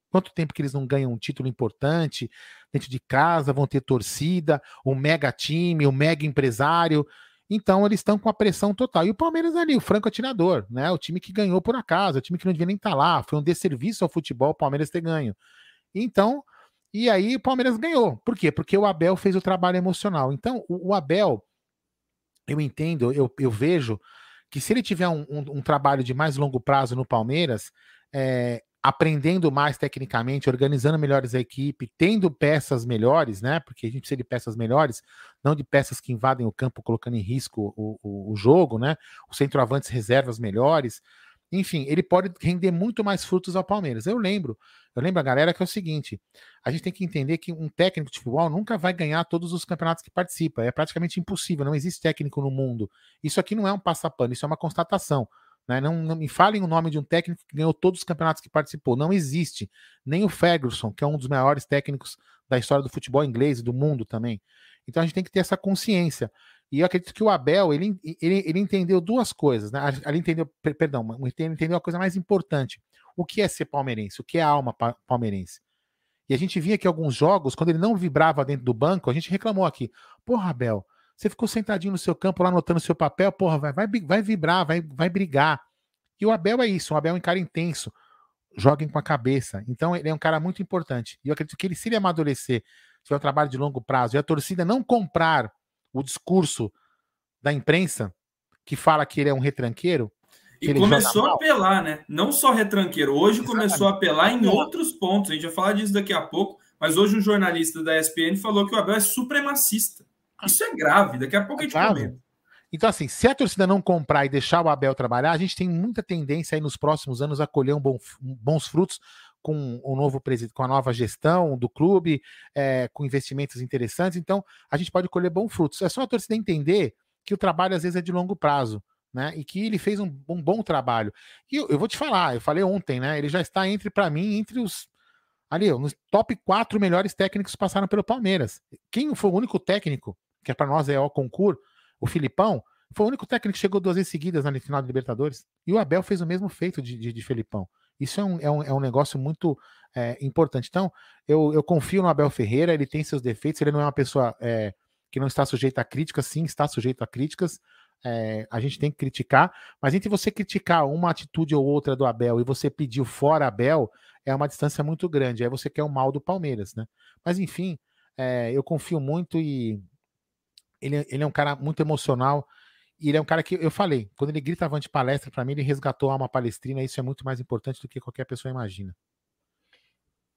Quanto tempo que eles não ganham um título importante dentro de casa, vão ter torcida, o um mega time, o um mega empresário. Então eles estão com a pressão total. E o Palmeiras ali, o franco atirador, né? O time que ganhou por acaso, o time que não devia nem estar tá lá. Foi um desserviço ao futebol o Palmeiras ter ganho. Então, e aí o Palmeiras ganhou. Por quê? Porque o Abel fez o trabalho emocional. Então, o, o Abel, eu entendo, eu, eu vejo que se ele tiver um, um, um trabalho de mais longo prazo no Palmeiras, é, aprendendo mais tecnicamente, organizando melhores a equipe, tendo peças melhores, né? Porque a gente precisa de peças melhores, não de peças que invadem o campo colocando em risco o, o, o jogo, né? Os centroavantes reservas melhores. Enfim, ele pode render muito mais frutos ao Palmeiras. Eu lembro, eu lembro a galera que é o seguinte: a gente tem que entender que um técnico de futebol nunca vai ganhar todos os campeonatos que participa. É praticamente impossível, não existe técnico no mundo. Isso aqui não é um passapano, isso é uma constatação. Né? Não, não, me falem o nome de um técnico que ganhou todos os campeonatos que participou. Não existe. Nem o Ferguson, que é um dos maiores técnicos da história do futebol inglês e do mundo também. Então a gente tem que ter essa consciência. E eu acredito que o Abel, ele, ele, ele entendeu duas coisas, né? Ele entendeu, perdão, ele entendeu a coisa mais importante. O que é ser palmeirense? O que é a alma palmeirense? E a gente via que alguns jogos, quando ele não vibrava dentro do banco, a gente reclamou aqui. Porra, Abel, você ficou sentadinho no seu campo lá anotando seu papel, porra, vai, vai, vai vibrar, vai, vai brigar. E o Abel é isso, o Abel é um cara intenso. Joguem com a cabeça. Então ele é um cara muito importante. E eu acredito que ele, se ele amadurecer, tiver um trabalho de longo prazo e a torcida não comprar o discurso da imprensa que fala que ele é um retranqueiro. E começou a apelar, né? Não só retranqueiro. Hoje Exatamente. começou a apelar em outros pontos. A gente vai falar disso daqui a pouco. Mas hoje um jornalista da ESPN falou que o Abel é supremacista. Isso é grave. Daqui a pouco a gente é comenta. Então, assim, se a torcida não comprar e deixar o Abel trabalhar, a gente tem muita tendência aí nos próximos anos a colher um bom, bons frutos com o novo presidente, com a nova gestão do clube, é, com investimentos interessantes. Então, a gente pode colher bons frutos. É só a torcida entender que o trabalho às vezes é de longo prazo. Né, e que ele fez um, um bom trabalho. E eu, eu, vou te falar, eu falei ontem, né? Ele já está entre, para mim, entre os ali, nos top quatro melhores técnicos que passaram pelo Palmeiras. Quem foi o único técnico, que é para nós é o concurso, o Filipão, foi o único técnico que chegou duas vezes seguidas na final da Libertadores. E o Abel fez o mesmo feito de, de, de. Isso é um, é um, é um negócio muito é, importante. Então, eu, eu confio no Abel Ferreira, ele tem seus defeitos, ele não é uma pessoa é, que não está sujeita a críticas, sim, está sujeito a críticas. É, a gente tem que criticar, mas entre você criticar uma atitude ou outra do Abel e você pedir fora Abel, é uma distância muito grande. Aí você quer o mal do Palmeiras, né? Mas enfim, é, eu confio muito e ele, ele é um cara muito emocional. E ele é um cara que eu falei, quando ele grita avante palestra, para mim, ele resgatou a alma palestrina, isso é muito mais importante do que qualquer pessoa imagina.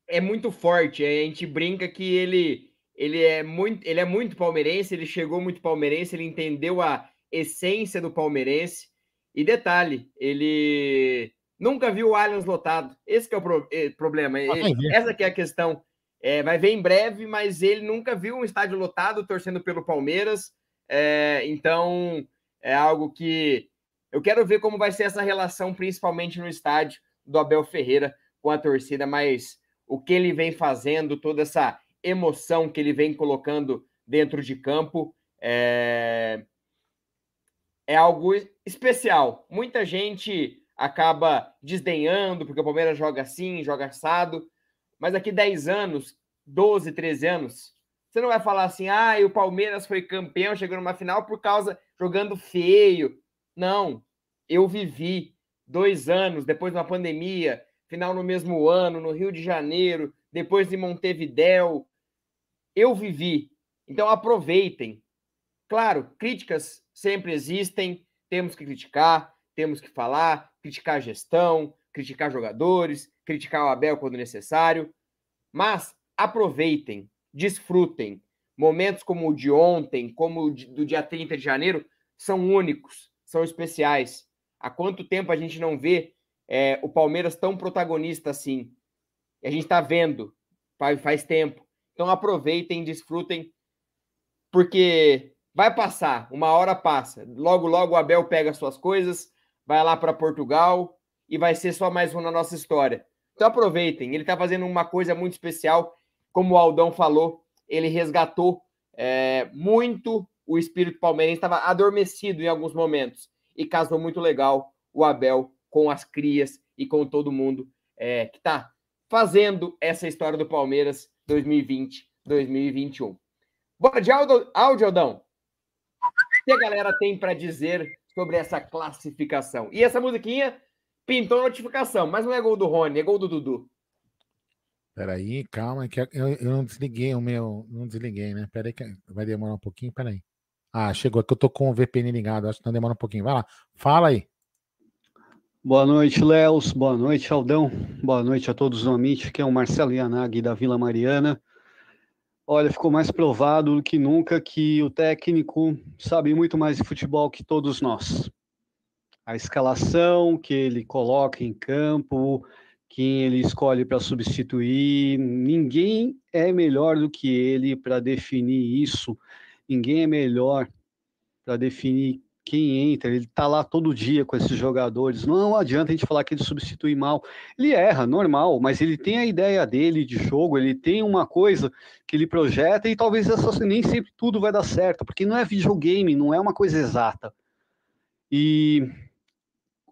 É muito forte, a gente brinca que ele ele é muito, ele é muito palmeirense, ele chegou muito palmeirense, ele entendeu a essência do palmeirense. E detalhe, ele nunca viu o Allianz lotado. Esse é o pro, é, problema. Ah, essa é a questão. É, vai ver em breve, mas ele nunca viu um estádio lotado torcendo pelo Palmeiras. É, então, é algo que eu quero ver como vai ser essa relação, principalmente no estádio do Abel Ferreira com a torcida, mas o que ele vem fazendo, toda essa emoção que ele vem colocando dentro de campo é, é algo especial. Muita gente acaba desdenhando porque o Palmeiras joga assim, joga assado, mas daqui 10 anos, 12, 13 anos, você não vai falar assim, ah, o Palmeiras foi campeão, chegou numa final por causa jogando feio. Não, eu vivi dois anos depois de uma pandemia, final no mesmo ano, no Rio de Janeiro, depois de Montevidéu. Eu vivi. Então aproveitem. Claro, críticas sempre existem, temos que criticar, temos que falar, criticar a gestão, criticar jogadores, criticar o Abel quando necessário, mas aproveitem, desfrutem, Momentos como o de ontem, como o do dia 30 de janeiro, são únicos, são especiais. Há quanto tempo a gente não vê é, o Palmeiras tão protagonista assim? E a gente está vendo, faz tempo. Então aproveitem, desfrutem, porque vai passar, uma hora passa. Logo, logo o Abel pega suas coisas, vai lá para Portugal e vai ser só mais um na nossa história. Então aproveitem, ele está fazendo uma coisa muito especial, como o Aldão falou, ele resgatou é, muito o espírito palmeirense estava adormecido em alguns momentos. E casou muito legal o Abel com as crias e com todo mundo é, que está fazendo essa história do Palmeiras 2020-2021. Bora de áudio, áudio Aldão? O que a galera tem para dizer sobre essa classificação? E essa musiquinha pintou notificação, mas não é gol do Rony, é gol do Dudu. Peraí, calma, que eu, eu não desliguei o meu. Não desliguei, né? Peraí, que vai demorar um pouquinho, peraí. Ah, chegou aqui, eu tô com o VPN ligado, acho que não demora um pouquinho. Vai lá, fala aí. Boa noite, Léo. Boa noite, Aldão. Boa noite a todos no Amit, que é o Marcelo Yanagi da Vila Mariana. Olha, ficou mais provado do que nunca que o técnico sabe muito mais de futebol que todos nós. A escalação que ele coloca em campo, quem ele escolhe para substituir. Ninguém é melhor do que ele para definir isso. Ninguém é melhor para definir quem entra. Ele está lá todo dia com esses jogadores. Não adianta a gente falar que ele substitui mal. Ele erra, normal, mas ele tem a ideia dele de jogo, ele tem uma coisa que ele projeta e talvez essa, nem sempre tudo vai dar certo, porque não é videogame, não é uma coisa exata. E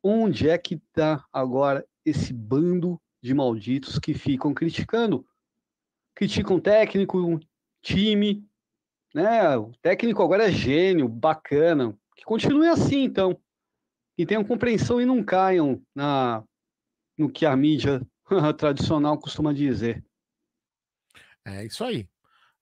onde é que está agora esse bando de malditos que ficam criticando. Criticam técnico, time, né? O técnico agora é gênio, bacana. Que continue assim, então. E tenham compreensão e não caiam na no que a mídia <laughs> tradicional costuma dizer. É isso aí.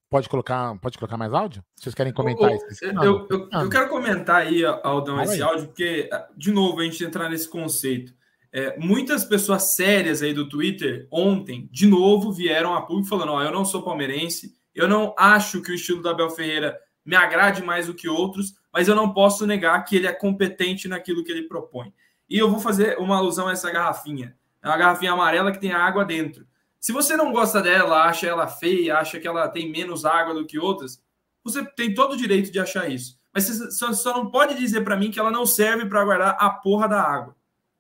Pode colocar, pode colocar mais áudio? Vocês querem comentar isso? Eu, eu, eu, eu, quero comentar aí, Aldão, esse áudio, porque, de novo, a gente entrar nesse conceito. É, muitas pessoas sérias aí do Twitter ontem, de novo, vieram a público falando: Ó, eu não sou palmeirense, eu não acho que o estilo do Abel Ferreira me agrade mais do que outros, mas eu não posso negar que ele é competente naquilo que ele propõe. E eu vou fazer uma alusão a essa garrafinha. É uma garrafinha amarela que tem água dentro. Se você não gosta dela, acha ela feia, acha que ela tem menos água do que outras, você tem todo o direito de achar isso. Mas você só não pode dizer para mim que ela não serve para guardar a porra da água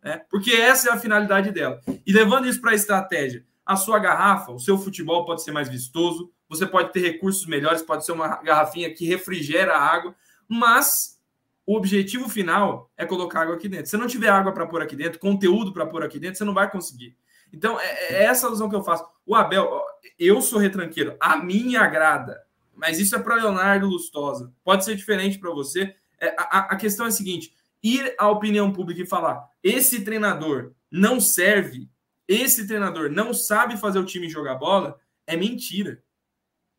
né? porque essa é a finalidade dela. E levando isso para a estratégia, a sua garrafa, o seu futebol pode ser mais vistoso, você pode ter recursos melhores, pode ser uma garrafinha que refrigera a água, mas o objetivo final é colocar água aqui dentro. Se não tiver água para pôr aqui dentro, conteúdo para pôr aqui dentro, você não vai conseguir. Então, é, é essa alusão que eu faço. O Abel, eu sou retranqueiro, a mim agrada, mas isso é para Leonardo Lustosa. Pode ser diferente para você. É, a, a questão é a seguinte: ir à opinião pública e falar: esse treinador não serve, esse treinador não sabe fazer o time jogar bola, é mentira.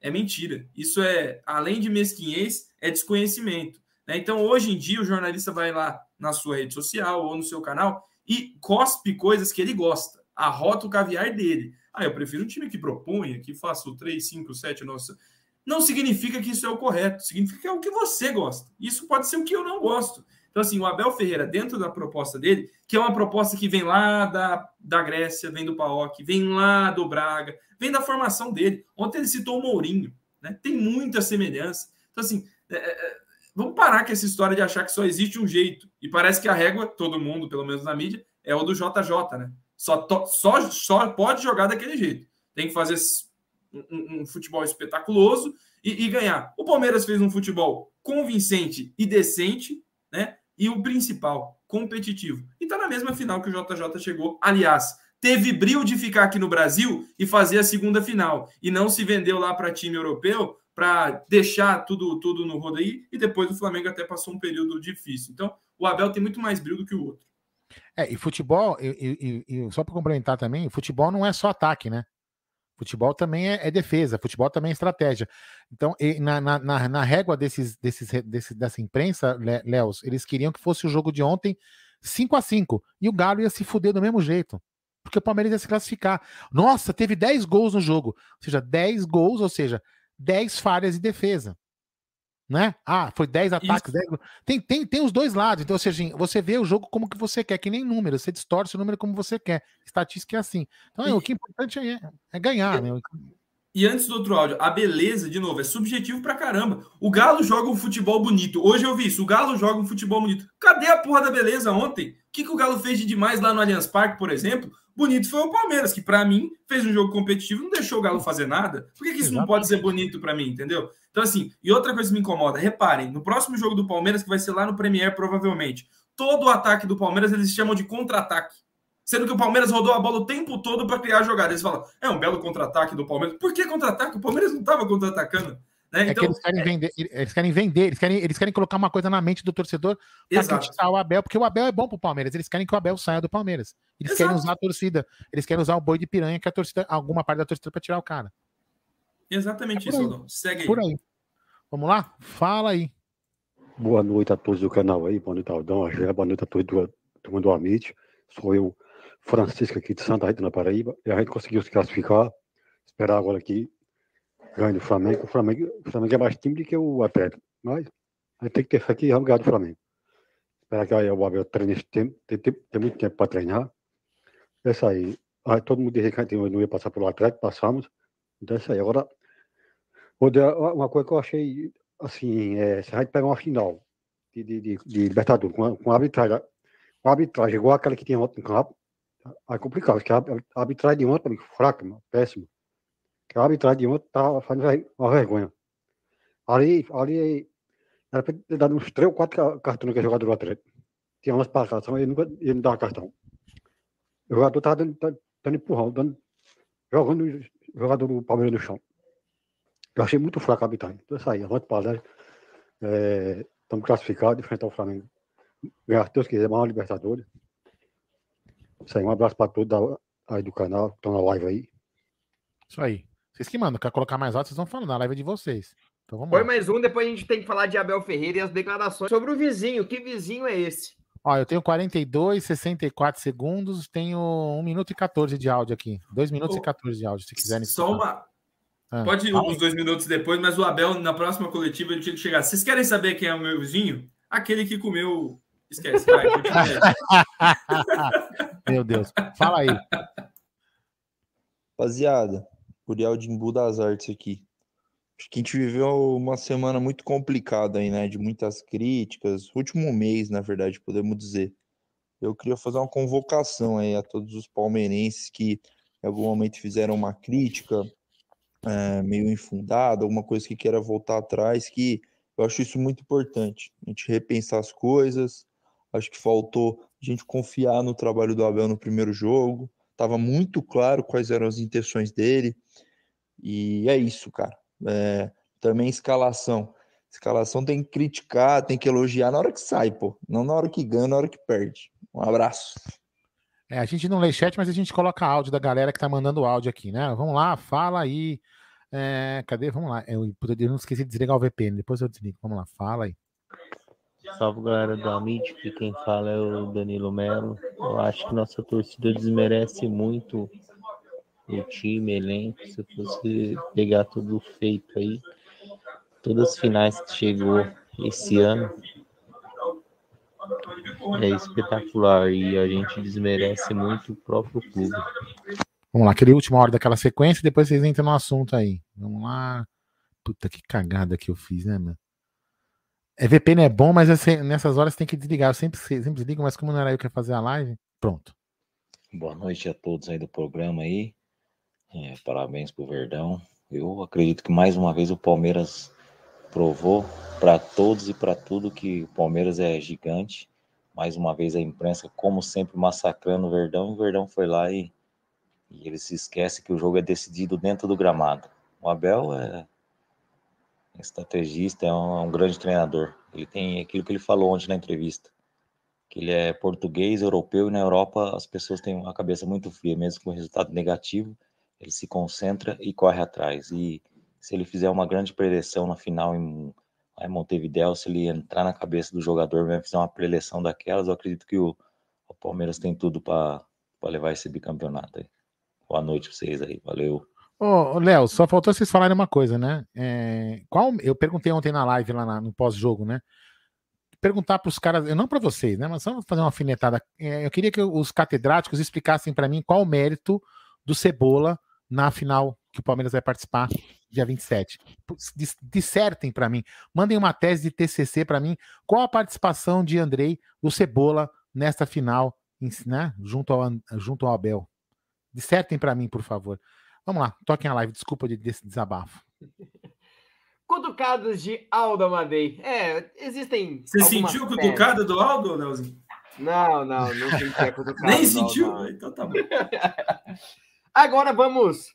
É mentira. Isso é, além de mesquinhez, é desconhecimento. Né? Então, hoje em dia, o jornalista vai lá na sua rede social ou no seu canal e cospe coisas que ele gosta, arrota o caviar dele. Ah, eu prefiro um time que propunha, que faça o 3, 5, 7, nossa. Não significa que isso é o correto, significa que é o que você gosta. Isso pode ser o que eu não gosto. Então, assim, o Abel Ferreira, dentro da proposta dele, que é uma proposta que vem lá da, da Grécia, vem do PAOK, vem lá do Braga, vem da formação dele. Ontem ele citou o Mourinho, né? Tem muita semelhança. Então, assim, é, é, é vamos parar com essa história de achar que só existe um jeito. E parece que a régua, todo mundo, pelo menos na mídia, é o do JJ, né? Só, to, só, só pode jogar daquele jeito. Tem que fazer um, um futebol espetaculoso e, e ganhar. O Palmeiras fez um futebol convincente e decente, né? E o principal, competitivo. E está na mesma final que o JJ chegou. Aliás, teve brilho de ficar aqui no Brasil e fazer a segunda final. E não se vendeu lá para time europeu para deixar tudo, tudo no rodaí. E depois o Flamengo até passou um período difícil. Então, o Abel tem muito mais brilho do que o outro. É, e futebol, e, e, e só para complementar também, futebol não é só ataque, né? Futebol também é, é, defesa, futebol também é estratégia. Então, na, na, na, régua desses, desses, desse, dessa imprensa, Léo, eles queriam que fosse o jogo de ontem 5 a 5 E o Galo ia se fuder do mesmo jeito. Porque o Palmeiras ia se classificar. Nossa, teve 10 gols no jogo. Ou seja, 10 gols, ou seja, 10 falhas de defesa né? Ah, foi 10 ataques, 10... Tem, tem, tem os dois lados. Então, ou seja, assim, você vê o jogo como que você quer, que nem número, você distorce o número como você quer. Estatística é assim. Então, é, e... o que é importante é, é ganhar, né? E antes do outro áudio, a beleza, de novo, é subjetivo pra caramba. O Galo joga um futebol bonito. Hoje eu vi isso. O Galo joga um futebol bonito. Cadê a porra da beleza ontem? O que, que o Galo fez de demais lá no Allianz Parque, por exemplo? Bonito foi o Palmeiras, que para mim fez um jogo competitivo, não deixou o Galo fazer nada. Por que, que isso Exatamente. não pode ser bonito para mim, entendeu? Então, assim, e outra coisa que me incomoda, reparem, no próximo jogo do Palmeiras, que vai ser lá no Premier, provavelmente, todo o ataque do Palmeiras eles chamam de contra-ataque sendo que o Palmeiras rodou a bola o tempo todo para criar jogada. Eles falam, é um belo contra-ataque do Palmeiras. Por que contra-ataque? O Palmeiras não estava contra-atacando. Né? É então, que eles querem é... vender, eles querem vender, eles querem, eles querem colocar uma coisa na mente do torcedor para criticar o Abel, porque o Abel é bom pro Palmeiras, eles querem que o Abel saia do Palmeiras. Eles Exato. querem usar a torcida, eles querem usar o boi de piranha que a torcida, alguma parte da torcida para tirar o cara. Exatamente é isso, Aldão. Segue aí. Por aí. Vamos lá? Fala aí. Boa noite a todos do canal aí, boa noite, Aldão, boa noite a todos do, do, do Amit. Sou eu, Francisco aqui de Santa Rita, na Paraíba, e a gente conseguiu se classificar, esperar agora aqui, ganho do Flamengo. O Flamengo, o Flamengo é mais time do que o Atlético, mas a gente tem que ter fé que vamos ganhar do Flamengo. Esperar que aí o Abel treine esse tempo, tem, tem, tem muito tempo para treinar. É isso aí. Aí, todo mundo dizia que a gente não ia passar pelo Atlético, passamos. Então é isso aí. Agora, uma coisa que eu achei, assim, é, se a gente pegar uma final de, de, de, de Libertadores com, com arbitragem, com arbitragem igual aquela que tinha ontem no campo, é complicado, porque a arbitragem de ontem, fraca, péssima. A arbitragem de ontem tá fazendo uma vergonha. Ali, ali era para ter dado uns três ou quatro cartões que é jogador do Atlético. Tinha umas passagens, ele nunca ele não dava cartão. O jogador estava dando, dando empurrão, dando, jogando o jogador do Palmeiras no chão. Eu achei muito fraco a arbitragem. Então, isso aí, avante para é, Estamos classificados, de frente ao Flamengo. Ganhar, se Deus quiser, uma Libertadores. Isso aí, um abraço para todos aí do canal, que estão na live aí. Isso aí. Vocês que mandam, quer colocar mais alto, vocês vão falando, na live é de vocês. Então vamos Foi lá. mais um, depois a gente tem que falar de Abel Ferreira e as declarações sobre o vizinho. Que vizinho é esse? Ó, eu tenho 42, 64 segundos, tenho 1 minuto e 14 de áudio aqui. 2 minutos oh, e 14 de áudio, se quiserem. Só uma. Ah, Pode ir uns dois minutos depois, mas o Abel, na próxima coletiva, ele tinha que chegar. Vocês querem saber quem é o meu vizinho? Aquele que comeu Esquece, vai, <laughs> Meu Deus. Fala aí. Rapaziada, Uriel de Imbu das Artes aqui. Acho que a gente viveu uma semana muito complicada aí, né? De muitas críticas. Último mês, na verdade, podemos dizer. Eu queria fazer uma convocação aí a todos os palmeirenses que em algum momento fizeram uma crítica é, meio infundada, alguma coisa que queira voltar atrás, que eu acho isso muito importante. A gente repensar as coisas, Acho que faltou a gente confiar no trabalho do Abel no primeiro jogo. Tava muito claro quais eram as intenções dele. E é isso, cara. É, também escalação. Escalação tem que criticar, tem que elogiar na hora que sai, pô. Não na hora que ganha, na hora que perde. Um abraço. É, a gente não lê chat, mas a gente coloca áudio da galera que tá mandando áudio aqui, né? Vamos lá, fala aí. É, cadê? Vamos lá. Eu, eu não esqueci de desligar o VPN, depois eu desligo. Vamos lá, fala aí. Salve galera do Amit, que quem fala é o Danilo Melo. Eu acho que nossa torcida desmerece muito o time, elenco. Se fosse pegar tudo feito aí, todas as finais que chegou esse ano, é espetacular e a gente desmerece muito o próprio clube. Vamos lá, aquele última hora daquela sequência, depois vocês entram no assunto aí. Vamos lá. Puta que cagada que eu fiz, né, mano? É, VPN é bom, mas assim, nessas horas tem que desligar. Eu sempre, sempre desligo, mas como não era eu que ia fazer a live, pronto. Boa noite a todos aí do programa aí. É, parabéns pro Verdão. Eu acredito que mais uma vez o Palmeiras provou para todos e para tudo que o Palmeiras é gigante. Mais uma vez a imprensa, como sempre, massacrando o Verdão. E o Verdão foi lá e, e ele se esquece que o jogo é decidido dentro do gramado. O Abel é estrategista, é um, é um, grande treinador. Ele tem aquilo que ele falou ontem na entrevista, que ele é português, europeu, e na Europa as pessoas têm uma cabeça muito fria, mesmo com resultado negativo, ele se concentra e corre atrás. E se ele fizer uma grande preleção na final em, em Montevideo, se ele entrar na cabeça do jogador, vai fazer uma preleção daquelas, eu acredito que o, o Palmeiras tem tudo para levar esse bicampeonato aí. Boa noite para vocês aí, valeu. Ô, Léo, só faltou vocês falarem uma coisa, né? É, qual, eu perguntei ontem na live, lá na, no pós-jogo, né? Perguntar para os caras, não para vocês, né? Mas só fazer uma alfinetada. É, eu queria que os catedráticos explicassem para mim qual o mérito do Cebola na final que o Palmeiras vai participar dia 27. Dissertem para mim, mandem uma tese de TCC para mim, qual a participação de Andrei, o Cebola, nesta final, né, junto, ao, junto ao Abel. Dissertem para mim, por favor. Vamos lá, toquem a live, desculpa de, desse desabafo. <laughs> Cutucados de Aldo Amadei. É, existem. Você sentiu a cutucada do Aldo, Leozinho? Não, não, não senti a cutucada. <laughs> Nem sentiu? Aldo, então tá bom. <laughs> Agora vamos.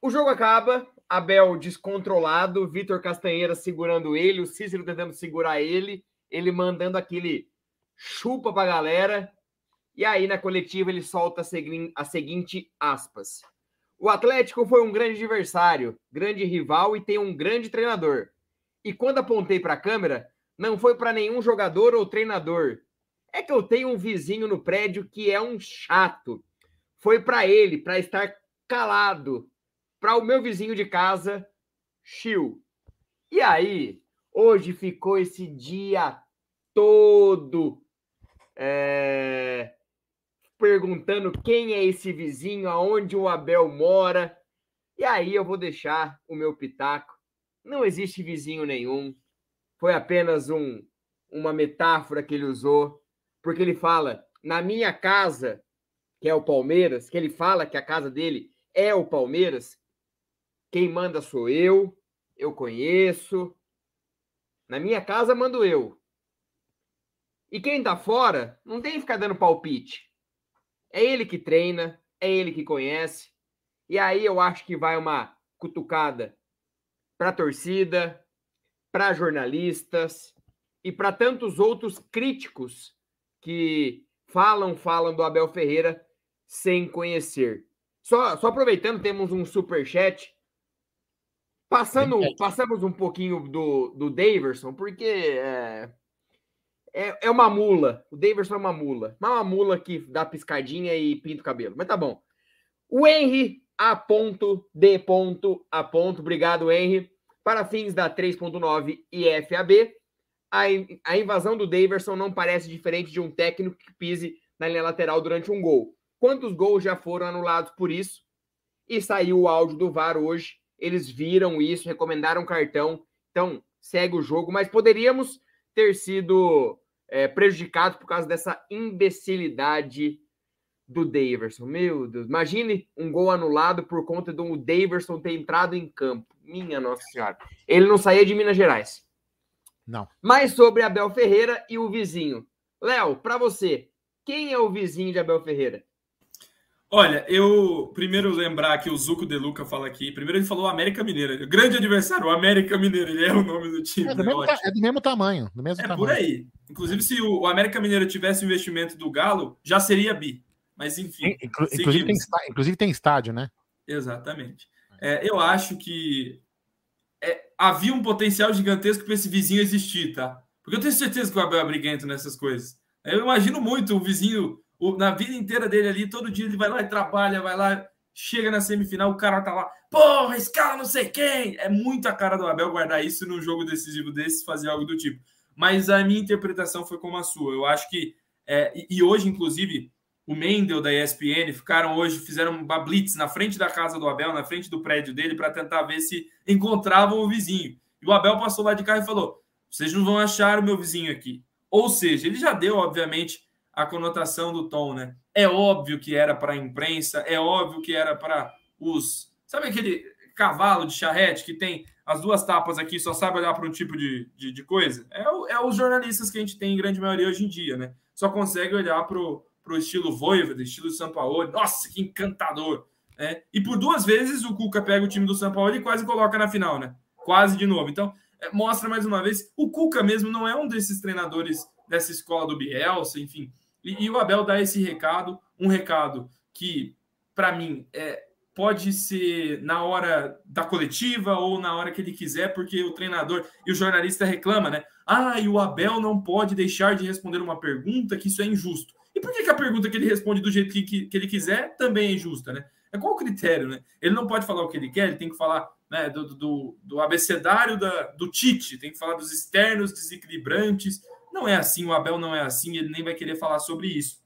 O jogo acaba, Abel descontrolado, Vitor Castanheira segurando ele, o Cícero tentando segurar ele, ele mandando aquele chupa pra galera. E aí, na coletiva, ele solta a seguinte aspas. O Atlético foi um grande adversário, grande rival e tem um grande treinador. E quando apontei para a câmera, não foi para nenhum jogador ou treinador. É que eu tenho um vizinho no prédio que é um chato. Foi para ele, para estar calado. Para o meu vizinho de casa, Chiu. E aí, hoje ficou esse dia todo é, perguntando quem é esse vizinho, aonde o Abel mora. E aí eu vou deixar o meu pitaco. Não existe vizinho nenhum. Foi apenas um uma metáfora que ele usou, porque ele fala: "Na minha casa, que é o Palmeiras, que ele fala que a casa dele é o Palmeiras, quem manda sou eu, eu conheço. Na minha casa mando eu. E quem tá fora não tem que ficar dando palpite. É ele que treina, é ele que conhece. E aí eu acho que vai uma cutucada para a torcida, para jornalistas e para tantos outros críticos que falam, falam do Abel Ferreira sem conhecer. Só, só aproveitando, temos um super chat. Passando, passamos um pouquinho do, do Daverson, porque é, é, é uma mula. O Davidson é uma mula. Mas é uma mula que dá piscadinha e pinta o cabelo. Mas tá bom. O Henry A. D. A. Obrigado, Henry. Para fins da 3.9 e FAB, a, a invasão do Daverson não parece diferente de um técnico que pise na linha lateral durante um gol. Quantos gols já foram anulados por isso? E saiu o áudio do VAR hoje. Eles viram isso, recomendaram cartão. Então, segue o jogo. Mas poderíamos ter sido é, prejudicados por causa dessa imbecilidade do Daverson. Meu Deus, imagine um gol anulado por conta do Daverson ter entrado em campo. Minha Nossa Senhora. Ele não saía de Minas Gerais. Não. Mais sobre Abel Ferreira e o vizinho. Léo, para você, quem é o vizinho de Abel Ferreira? Olha, eu primeiro lembrar que o Zuco De Luca fala aqui. Primeiro ele falou América Mineira. Grande adversário, o América Mineira. Ele é o nome do time. É do, né? mesmo, é do mesmo, tamanho. Do mesmo é tamanho. por aí. Inclusive, se o América Mineira tivesse o investimento do Galo, já seria bi. Mas enfim. Inclu inclusive, tem, inclusive tem estádio, né? Exatamente. É, eu acho que é, havia um potencial gigantesco para esse vizinho existir, tá? Porque eu tenho certeza que o Abel é briguento nessas coisas. Eu imagino muito o vizinho o, na vida inteira dele ali, todo dia ele vai lá e trabalha, vai lá, chega na semifinal, o cara tá lá, porra, escala não sei quem. É muito a cara do Abel guardar isso num jogo decisivo desse, fazer algo do tipo. Mas a minha interpretação foi como a sua. Eu acho que. É, e, hoje, inclusive, o Mendel da ESPN ficaram hoje, fizeram uma blitz na frente da casa do Abel, na frente do prédio dele, para tentar ver se encontravam o vizinho. E o Abel passou lá de carro e falou: vocês não vão achar o meu vizinho aqui. Ou seja, ele já deu, obviamente, a conotação do tom, né? É óbvio que era para a imprensa, é óbvio que era para os. Sabe aquele cavalo de charrete que tem as duas tapas aqui, só sabe olhar para um tipo de, de, de coisa? É, é, os jornalistas que a gente tem em grande maioria hoje em dia, né? Só consegue olhar para o estilo Voivoda, estilo São Paulo. Nossa, que encantador! É, e por duas vezes o Cuca pega o time do São Paulo e quase coloca na final, né? Quase de novo. Então, é, mostra mais uma vez, o Cuca mesmo não é um desses treinadores dessa escola do Bielsa, enfim. E, e o Abel dá esse recado, um recado que, para mim, é, pode ser na hora da coletiva ou na hora que ele quiser, porque o treinador e o jornalista reclama, né? Ah, e o Abel não pode deixar de responder uma pergunta, que isso é injusto. E por que, que a pergunta que ele responde do jeito que, que, que, ele quiser também é injusta, né? É qual o critério, né? Ele não pode falar o que ele quer, ele tem que falar né, do, do, do abecedário da, do Tite, tem que falar dos externos desequilibrantes, não é assim, o Abel não é assim, ele nem vai querer falar sobre isso.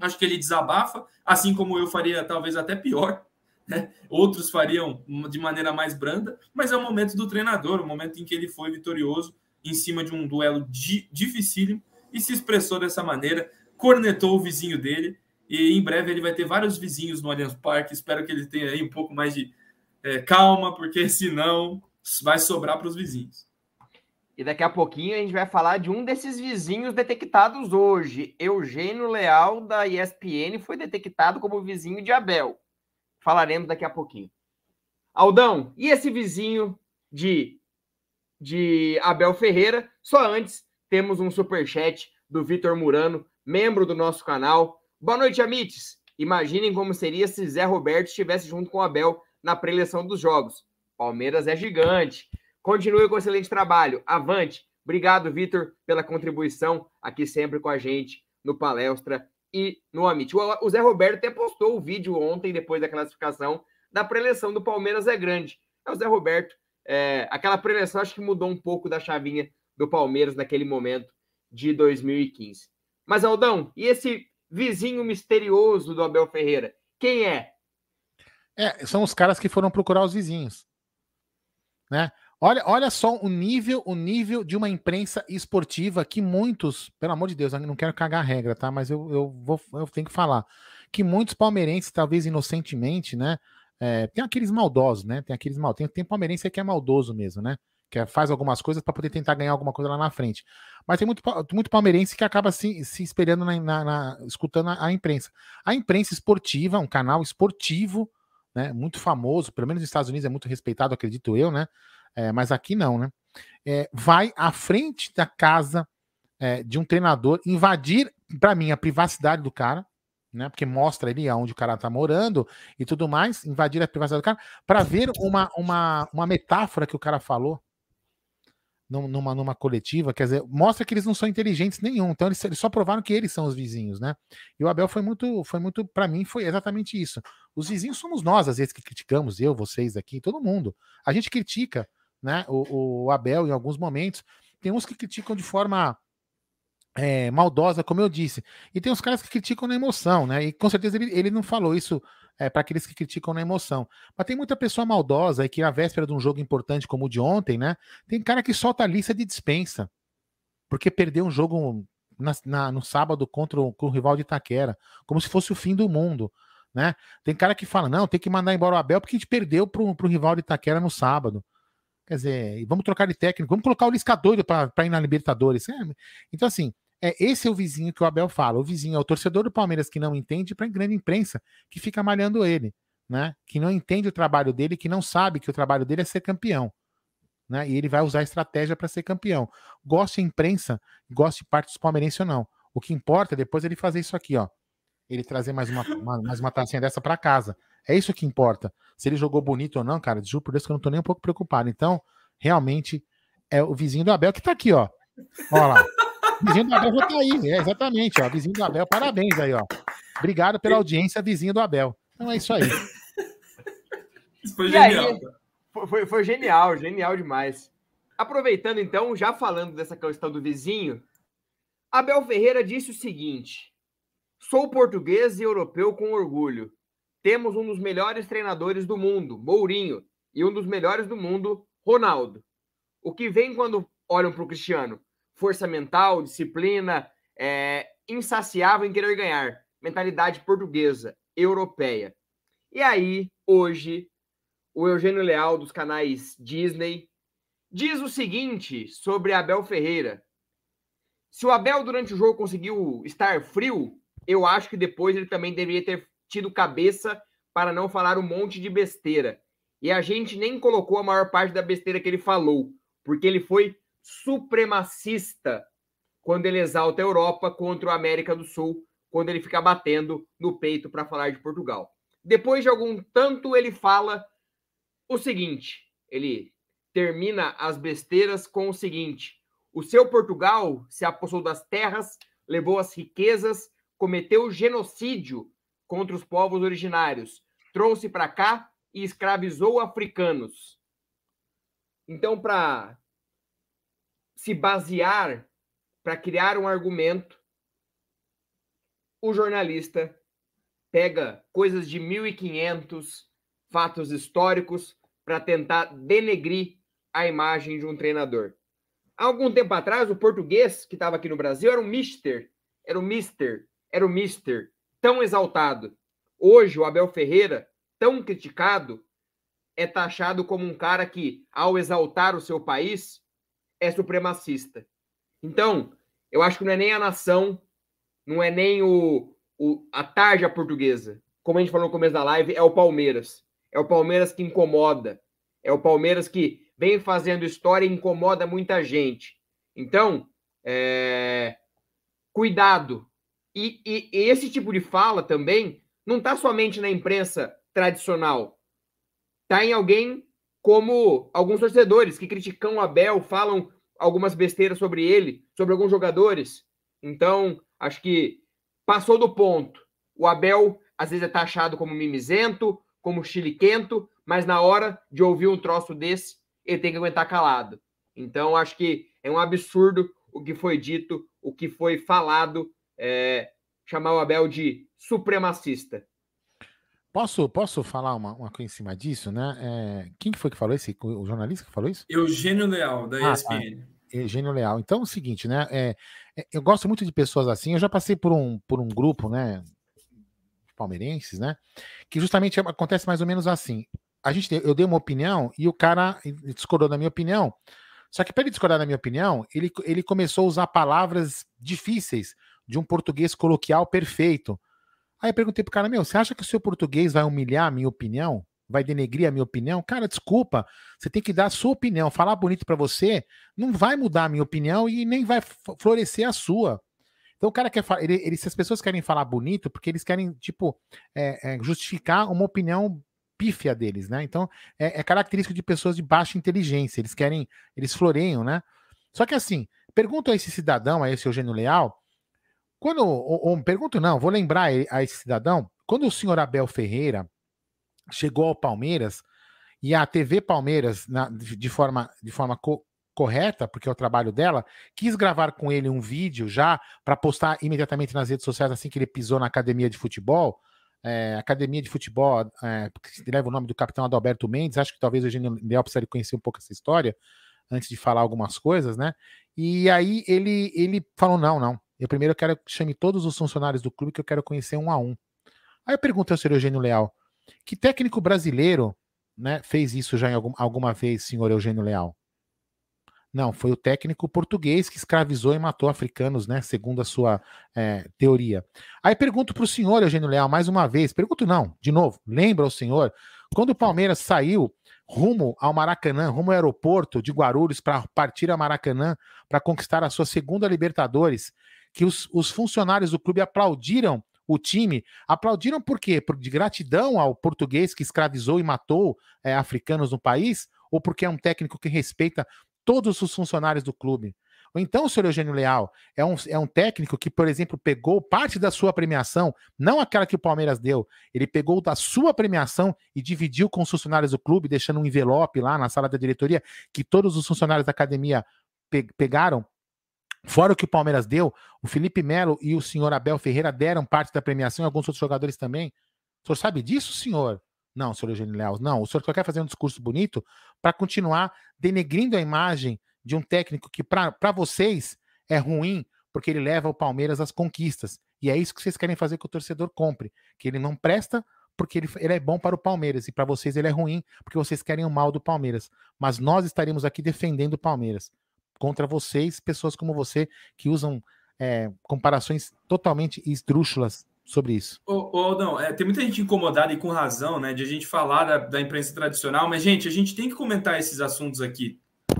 Acho que ele desabafa, assim como eu faria talvez até pior. <laughs> outros fariam de maneira mais branda, mas é o momento do treinador, o momento em que ele foi vitorioso em cima de um duelo di dificílimo e se expressou dessa maneira, cornetou o vizinho dele e em breve ele vai ter vários vizinhos no Allianz Parque. Espero que ele tenha aí um pouco mais de é, calma, porque <laughs> senão vai sobrar para os vizinhos. E daqui a pouquinho a gente vai falar de um desses vizinhos detectados hoje. Eugênio Leal, da ESPN, foi detectado como vizinho de Abel. Falaremos daqui a pouquinho. Aldão, e esse vizinho de, de Abel Ferreira? Só antes, temos um superchat do Vitor Murano, membro do nosso canal. Boa noite, Amites. Imaginem como seria se Zé Roberto estivesse junto com Abel na preleção dos jogos. Palmeiras é gigante. Continue com excelente trabalho. Avante. Obrigado, Vitor, pela contribuição aqui sempre com a gente no Palestra e no Amit. O Zé Roberto até postou o vídeo ontem, depois da classificação, da preleção do Palmeiras é grande. É o Zé Roberto. É, aquela preleção acho que mudou um pouco da chavinha do Palmeiras naquele momento de 2015. Mas, Aldão, e esse vizinho misterioso do Abel Ferreira? Quem é? É, são os caras que foram procurar os vizinhos. Né? Olha, olha só o nível, o nível de uma imprensa esportiva que muitos, pelo amor de Deus, eu não quero cagar a regra, tá? Mas eu, eu vou, eu tenho que falar que muitos palmeirenses, talvez inocentemente, né? É, tem aqueles maldosos, né? Tem aqueles mal, tem, tem palmeirense que é maldoso mesmo, né? Que é, faz algumas coisas para poder tentar ganhar alguma coisa lá na frente. Mas tem muito, muito palmeirense que acaba se, se espelhando na, na, na escutando a, a imprensa. A imprensa esportiva, um canal esportivo, né? Muito famoso, pelo menos nos Estados Unidos é muito respeitado, acredito eu, né? É, mas aqui não, né? É, vai à frente da casa é, de um treinador, invadir, para mim, a privacidade do cara, né? Porque mostra ali aonde o cara tá morando e tudo mais, invadir a privacidade do cara, para ver uma, uma, uma metáfora que o cara falou numa, numa coletiva, quer dizer, mostra que eles não são inteligentes nenhum. Então eles, eles, só provaram que eles são os vizinhos, né? E o Abel foi muito, foi muito, para mim, foi exatamente isso. Os vizinhos somos nós, às vezes, que criticamos, eu, vocês aqui, todo mundo. A gente critica, né? O, o Abel em alguns momentos. Tem uns que criticam de forma é, maldosa, como eu disse, e tem uns caras que criticam na emoção, né? E com certeza ele, ele não falou isso é, para aqueles que criticam na emoção. Mas tem muita pessoa maldosa e que na véspera de um jogo importante como o de ontem, né? Tem cara que solta a lista de dispensa porque perdeu um jogo na, na, no sábado contra o, o rival de Itaquera, como se fosse o fim do mundo. Né? Tem cara que fala, não, tem que mandar embora o Abel porque a gente perdeu para o rival de Itaquera no sábado. Quer dizer, vamos trocar de técnico, vamos colocar o Lisca doido para ir na Libertadores. É, então, assim, é, esse é o vizinho que o Abel fala. O vizinho é o torcedor do Palmeiras que não entende para a grande imprensa que fica malhando ele, né? Que não entende o trabalho dele, que não sabe que o trabalho dele é ser campeão. Né? E ele vai usar a estratégia para ser campeão. Goste de imprensa, goste parte dos palmeirenses ou não. O que importa é depois ele fazer isso aqui, ó. Ele trazer mais uma, uma mais uma tacinha dessa para casa. É isso que importa. Se ele jogou bonito ou não, cara, juro por Deus que eu não tô nem um pouco preocupado. Então, realmente, é o vizinho do Abel que tá aqui, ó. Olha lá. O vizinho do Abel já tá aí. É, exatamente, ó. Vizinho do Abel, parabéns aí, ó. Obrigado pela audiência, vizinho do Abel. Então é isso aí. Isso foi genial. Aí, foi, foi genial, genial demais. Aproveitando então, já falando dessa questão do vizinho, Abel Ferreira disse o seguinte: Sou português e europeu com orgulho temos um dos melhores treinadores do mundo, Mourinho, e um dos melhores do mundo, Ronaldo. O que vem quando olham para o Cristiano? Força mental, disciplina, é, insaciável em querer ganhar, mentalidade portuguesa, europeia. E aí, hoje, o Eugênio Leal, dos canais Disney, diz o seguinte sobre Abel Ferreira. Se o Abel, durante o jogo, conseguiu estar frio, eu acho que depois ele também deveria ter tido cabeça para não falar um monte de besteira. E a gente nem colocou a maior parte da besteira que ele falou, porque ele foi supremacista quando ele exalta a Europa contra o América do Sul, quando ele fica batendo no peito para falar de Portugal. Depois de algum tanto, ele fala o seguinte: ele termina as besteiras com o seguinte: o seu Portugal se apossou das terras, levou as riquezas, cometeu genocídio contra os povos originários, trouxe para cá e escravizou africanos. Então, para se basear, para criar um argumento, o jornalista pega coisas de 1500, fatos históricos para tentar denegrir a imagem de um treinador. Há algum tempo atrás, o português que estava aqui no Brasil era o Mister, era o Mister, era o Mister, tão exaltado. Hoje, o Abel Ferreira, tão criticado, é taxado como um cara que, ao exaltar o seu país, é supremacista. Então, eu acho que não é nem a nação, não é nem o, o, a tarja portuguesa. Como a gente falou no começo da live, é o Palmeiras. É o Palmeiras que incomoda. É o Palmeiras que vem fazendo história e incomoda muita gente. Então, é... cuidado. E, e, e, esse tipo de fala também não está somente na imprensa tradicional. Está em alguém como alguns torcedores que criticam o Abel, falam algumas besteiras sobre ele, sobre alguns jogadores. Então, acho que passou do ponto. O Abel às vezes é taxado como mimizento, como chiliquento, mas na hora de ouvir um troço desse, ele tem que aguentar calado. Então, acho que é um absurdo o que foi dito, o que foi falado, é, chamar o Abel de supremacista. Posso, posso falar uma, uma coisa em cima disso, né? É, quem foi que falou isso? O jornalista que falou isso? Eugênio Leal, da ESPN. Ah, tá. Eugênio Leal. Então é o seguinte, né? É, é, eu gosto muito de pessoas assim. Eu já passei por um, por um grupo, né? Palmeirenses, né? Que justamente acontece mais ou menos assim a gente, eu dei uma opinião e o cara discordou da minha opinião. Só que para ele discordar da minha opinião, ele, ele começou a usar palavras difíceis de um português coloquial perfeito. Aí eu perguntei pro cara, meu, você acha que o seu português vai humilhar a minha opinião? Vai denegrir a minha opinião? Cara, desculpa, você tem que dar a sua opinião. Falar bonito para você não vai mudar a minha opinião e nem vai florescer a sua. Então o cara quer falar, ele, ele, se as pessoas querem falar bonito, porque eles querem, tipo, é, é, justificar uma opinião pífia deles, né? Então, é, é, característico de pessoas de baixa inteligência. Eles querem, eles floreiam, né? Só que assim, pergunto a esse cidadão, a esse Eugênio Leal, quando, pergunto não, vou lembrar a esse cidadão, quando o senhor Abel Ferreira chegou ao Palmeiras e a TV Palmeiras, na, de forma, de forma co correta, porque é o trabalho dela, quis gravar com ele um vídeo já para postar imediatamente nas redes sociais assim que ele pisou na academia de futebol, é, academia de futebol, é, que leva o nome do capitão Adalberto Mendes, acho que talvez o Eugênio Leal precisaria conhecer um pouco essa história antes de falar algumas coisas, né? E aí ele, ele falou: não, não. Eu primeiro quero que chame todos os funcionários do clube que eu quero conhecer um a um. Aí eu pergunto ao senhor Eugênio Leal: que técnico brasileiro né, fez isso já em algum, alguma vez, senhor Eugênio Leal? Não, foi o técnico português que escravizou e matou africanos, né? Segundo a sua é, teoria. Aí pergunto para o senhor, Eugênio Leal, mais uma vez. Pergunto não, de novo. Lembra o senhor, quando o Palmeiras saiu rumo ao Maracanã, rumo ao aeroporto de Guarulhos para partir a Maracanã para conquistar a sua segunda Libertadores, que os, os funcionários do clube aplaudiram o time. Aplaudiram por quê? Por, de gratidão ao português que escravizou e matou é, africanos no país? Ou porque é um técnico que respeita todos os funcionários do clube. Ou então o senhor Eugênio Leal é um, é um técnico que, por exemplo, pegou parte da sua premiação, não aquela que o Palmeiras deu, ele pegou da sua premiação e dividiu com os funcionários do clube, deixando um envelope lá na sala da diretoria, que todos os funcionários da academia pe pegaram. Fora o que o Palmeiras deu, o Felipe Melo e o senhor Abel Ferreira deram parte da premiação e alguns outros jogadores também. O senhor sabe disso, senhor? Não, senhor Eugênio Leal, não. O senhor só quer fazer um discurso bonito para continuar denegrindo a imagem de um técnico que, para vocês, é ruim porque ele leva o Palmeiras às conquistas. E é isso que vocês querem fazer que o torcedor compre. Que ele não presta porque ele, ele é bom para o Palmeiras. E para vocês ele é ruim porque vocês querem o mal do Palmeiras. Mas nós estaremos aqui defendendo o Palmeiras. Contra vocês, pessoas como você, que usam é, comparações totalmente esdrúxulas sobre isso. Ô, ô não, é, tem muita gente incomodada e com razão, né, de a gente falar da, da imprensa tradicional, mas, gente, a gente tem que comentar esses assuntos aqui.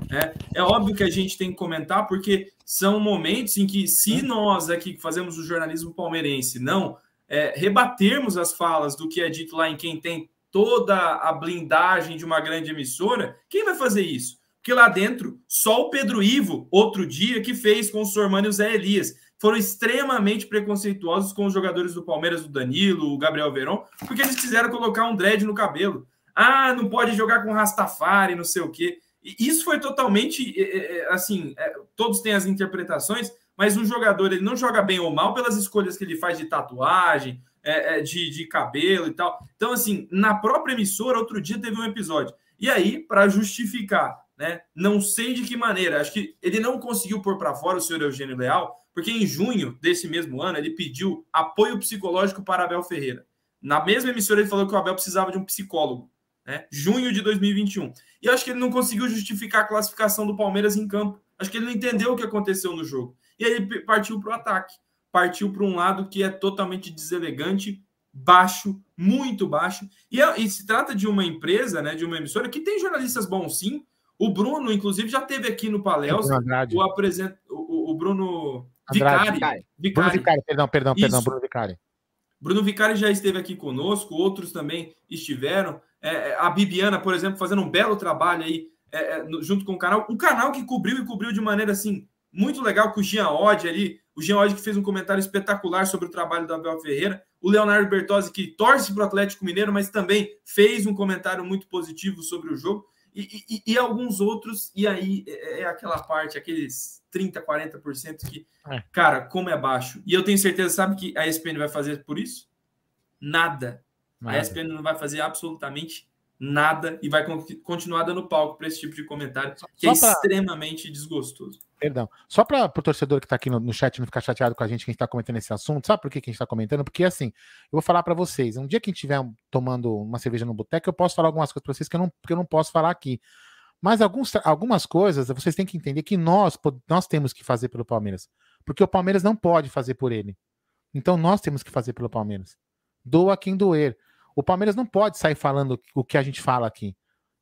Né? É óbvio que a gente tem que comentar, porque são momentos em que, se nós aqui que fazemos o jornalismo palmeirense não é, rebatermos as falas do que é dito lá em quem tem toda a blindagem de uma grande emissora, quem vai fazer isso? Porque lá dentro, só o Pedro Ivo, outro dia, que fez com o Sormani e o Zé Elias foram extremamente preconceituosos com os jogadores do Palmeiras, o Danilo, o Gabriel Verón, porque eles quiseram colocar um dread no cabelo. Ah, não pode jogar com Rastafari, não sei o quê. E isso foi totalmente assim, é, todos têm as interpretações, mas um jogador ele não joga bem ou mal pelas escolhas que ele faz de tatuagem, é, é, de, de cabelo e tal. Então, assim, na própria emissora, outro dia teve um episódio. E aí, para justificar, né? Não sei de que maneira, acho que ele não conseguiu pôr para fora o senhor Eugênio Leal, porque em junho desse mesmo ano ele pediu apoio psicológico para Abel Ferreira. Na mesma emissora ele falou que o Abel precisava de um psicólogo, né? Junho de 2021. E acho que ele não conseguiu justificar a classificação do Palmeiras em campo. Acho que ele não entendeu o que aconteceu no jogo. E aí ele partiu para o ataque. Partiu para um lado que é totalmente deselegante, baixo, muito baixo. E, é, e, se trata de uma empresa, né, de uma emissora que tem jornalistas bons sim. O Bruno, inclusive, já teve aqui no Paléu o, apresent... o, o Bruno Vicari. Vicari. Bruno Vicari, perdão, perdão, Isso. perdão, Bruno Vicari. Bruno Vicari já esteve aqui conosco, outros também estiveram. É, é, a Bibiana, por exemplo, fazendo um belo trabalho aí é, é junto com o canal. Um canal que cobriu e cobriu de maneira assim muito legal com o Jean Odd ali. O Jean Odd que fez um comentário espetacular sobre o trabalho do Abel Ferreira. O Leonardo Bertozzi que torce para o Atlético Mineiro, mas também fez um comentário muito positivo sobre o jogo. E, e, e alguns outros, e aí é, é aquela parte, aqueles 30%, 40% que, é. cara, como é baixo. E eu tenho certeza, sabe que a ESPN vai fazer por isso? Nada. Nada. A ESPN não vai fazer absolutamente nada e vai continuar dando palco para esse tipo de comentário que é pra... extremamente desgostoso. Perdão. Só para o torcedor que está aqui no, no, chat não ficar chateado com a gente que a gente está comentando esse assunto, sabe por que, que a gente está comentando? Porque assim, eu vou falar para vocês, um dia que a gente estiver tomando uma cerveja no boteco, eu posso falar algumas coisas para vocês que eu, não, que eu não posso falar aqui. Mas alguns, algumas coisas vocês têm que entender que nós, nós temos que fazer pelo Palmeiras. Porque o Palmeiras não pode fazer por ele. Então nós temos que fazer pelo Palmeiras. Doa quem doer. O Palmeiras não pode sair falando o que a gente fala aqui.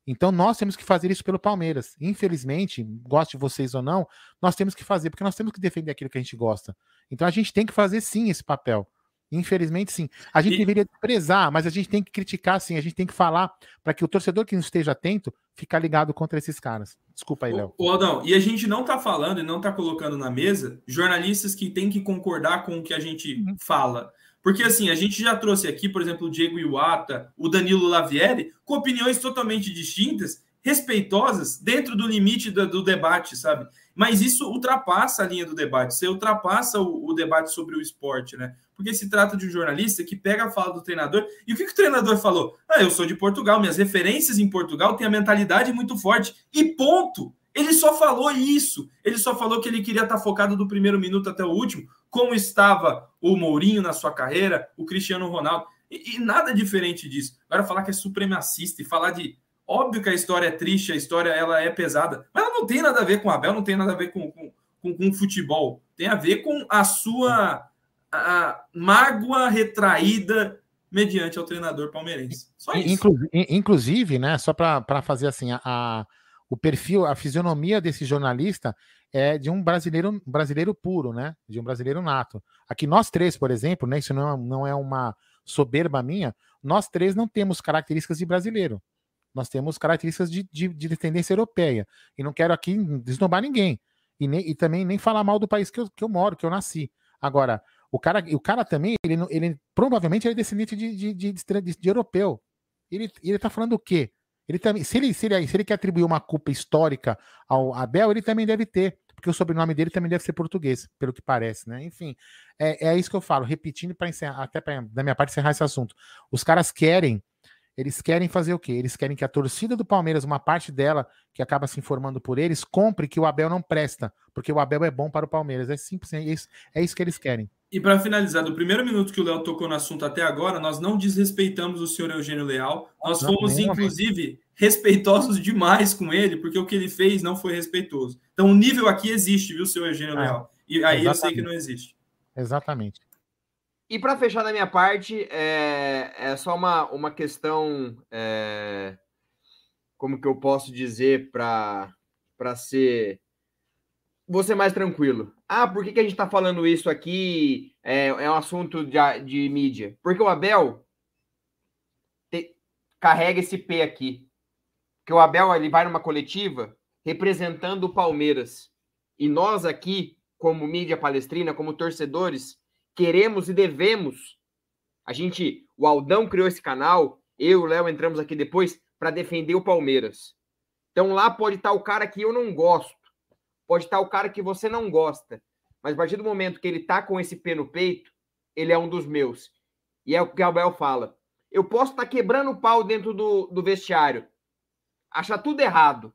Então nós temos que fazer isso pelo Palmeiras. Infelizmente, goste de vocês ou não, nós temos que fazer, porque nós temos que defender aquilo que a gente gosta. Então a gente tem que fazer sim esse papel. Infelizmente, sim. A gente e... deveria prezar, mas a gente tem que criticar, sim. A gente tem que falar para que o torcedor que não esteja atento ficar ligado contra esses caras. Desculpa aí, Léo. Ô, Aldão, e a gente não está falando e não está colocando na mesa jornalistas que têm que concordar com o que a gente uhum. fala. Porque assim, a gente já trouxe aqui, por exemplo, o Diego Iwata, o Danilo Lavieri, com opiniões totalmente distintas, respeitosas, dentro do limite do, do debate, sabe? Mas isso ultrapassa a linha do debate, você ultrapassa o, o, debate sobre o esporte, né? Porque se trata de um jornalista que pega a fala do treinador. E o que, que o treinador falou? Ah, eu sou de Portugal, minhas referências em Portugal têm a mentalidade muito forte. E ponto! Ele só falou isso. Ele só falou que ele queria estar focado do primeiro minuto até o último, como estava o Mourinho na sua carreira, o Cristiano Ronaldo. E, e, nada diferente disso. Agora falar que é supremacista e falar de. Óbvio que a história é triste, a história ela é pesada, mas ela não tem nada a ver com Abel, não tem nada a ver com, com, com, com futebol. Tem a ver com a sua a mágoa retraída mediante ao treinador palmeirense. Só isso. Inclusive, inclusive né, só para fazer assim, a, o perfil, a fisionomia desse jornalista é de um brasileiro brasileiro puro, né? De um brasileiro nato. Aqui nós três, por exemplo, né? Isso não é, não é uma soberba minha. Nós três não temos características de brasileiro. Nós temos características de, de, de tendência europeia. E não quero aqui desnobar ninguém. E, nem, e também nem falar mal do país que eu, que eu moro, que eu nasci. Agora, o cara, o cara também, ele, ele provavelmente é descendente de, de, de, de, de europeu. Ele, ele tá falando o quê? Ele também, se ele, se ele, se ele quer atribuir uma culpa histórica ao Abel, ele também deve ter, porque o sobrenome dele também deve ser português, pelo que parece, né? Enfim, é, é isso que eu falo, repetindo para encerrar, até pra, da minha parte encerrar esse assunto. Os caras querem, eles querem fazer o quê? Eles querem que a torcida do Palmeiras, uma parte dela que acaba se informando por eles, compre que o Abel não presta, porque o Abel é bom para o Palmeiras. É simples, é isso, é isso que eles querem. E para finalizar, do primeiro minuto que o Léo tocou no assunto até agora, nós não desrespeitamos o senhor Eugênio Leal. Nós não, fomos, inclusive, respeitosos demais com ele, porque o que ele fez não foi respeitoso. Então, o nível aqui existe, viu, senhor Eugênio é, Leal? E aí exatamente. eu sei que não existe. Exatamente. E para fechar da minha parte, é, é só uma, uma questão. É, como que eu posso dizer para ser você mais tranquilo. Ah, por que, que a gente está falando isso aqui? É, é um assunto de, de mídia. Porque o Abel te, carrega esse P aqui. Porque o Abel ele vai numa coletiva representando o Palmeiras. E nós aqui, como mídia palestrina, como torcedores, queremos e devemos. A gente, o Aldão criou esse canal, eu e o Léo entramos aqui depois para defender o Palmeiras. Então lá pode estar o cara que eu não gosto Pode estar o cara que você não gosta, mas a partir do momento que ele tá com esse pé no peito, ele é um dos meus. E é o que o Abel fala. Eu posso estar tá quebrando o pau dentro do, do vestiário, achar tudo errado.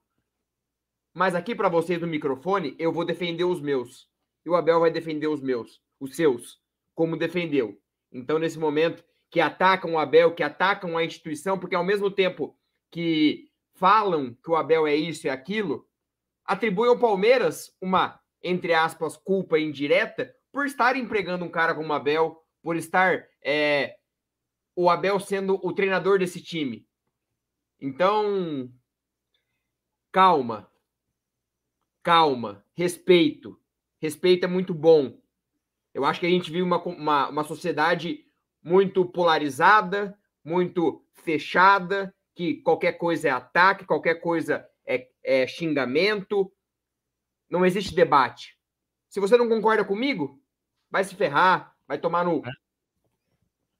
Mas aqui para vocês no microfone, eu vou defender os meus. E o Abel vai defender os meus, os seus, como defendeu. Então, nesse momento, que atacam o Abel, que atacam a instituição, porque ao mesmo tempo que falam que o Abel é isso e aquilo, atribuem ao Palmeiras uma, entre aspas, culpa indireta por estar empregando um cara como o Abel, por estar é, o Abel sendo o treinador desse time. Então, calma, calma, respeito. Respeito é muito bom. Eu acho que a gente vive uma, uma, uma sociedade muito polarizada, muito fechada, que qualquer coisa é ataque, qualquer coisa é, é xingamento. Não existe debate. Se você não concorda comigo, vai se ferrar, vai tomar no. É.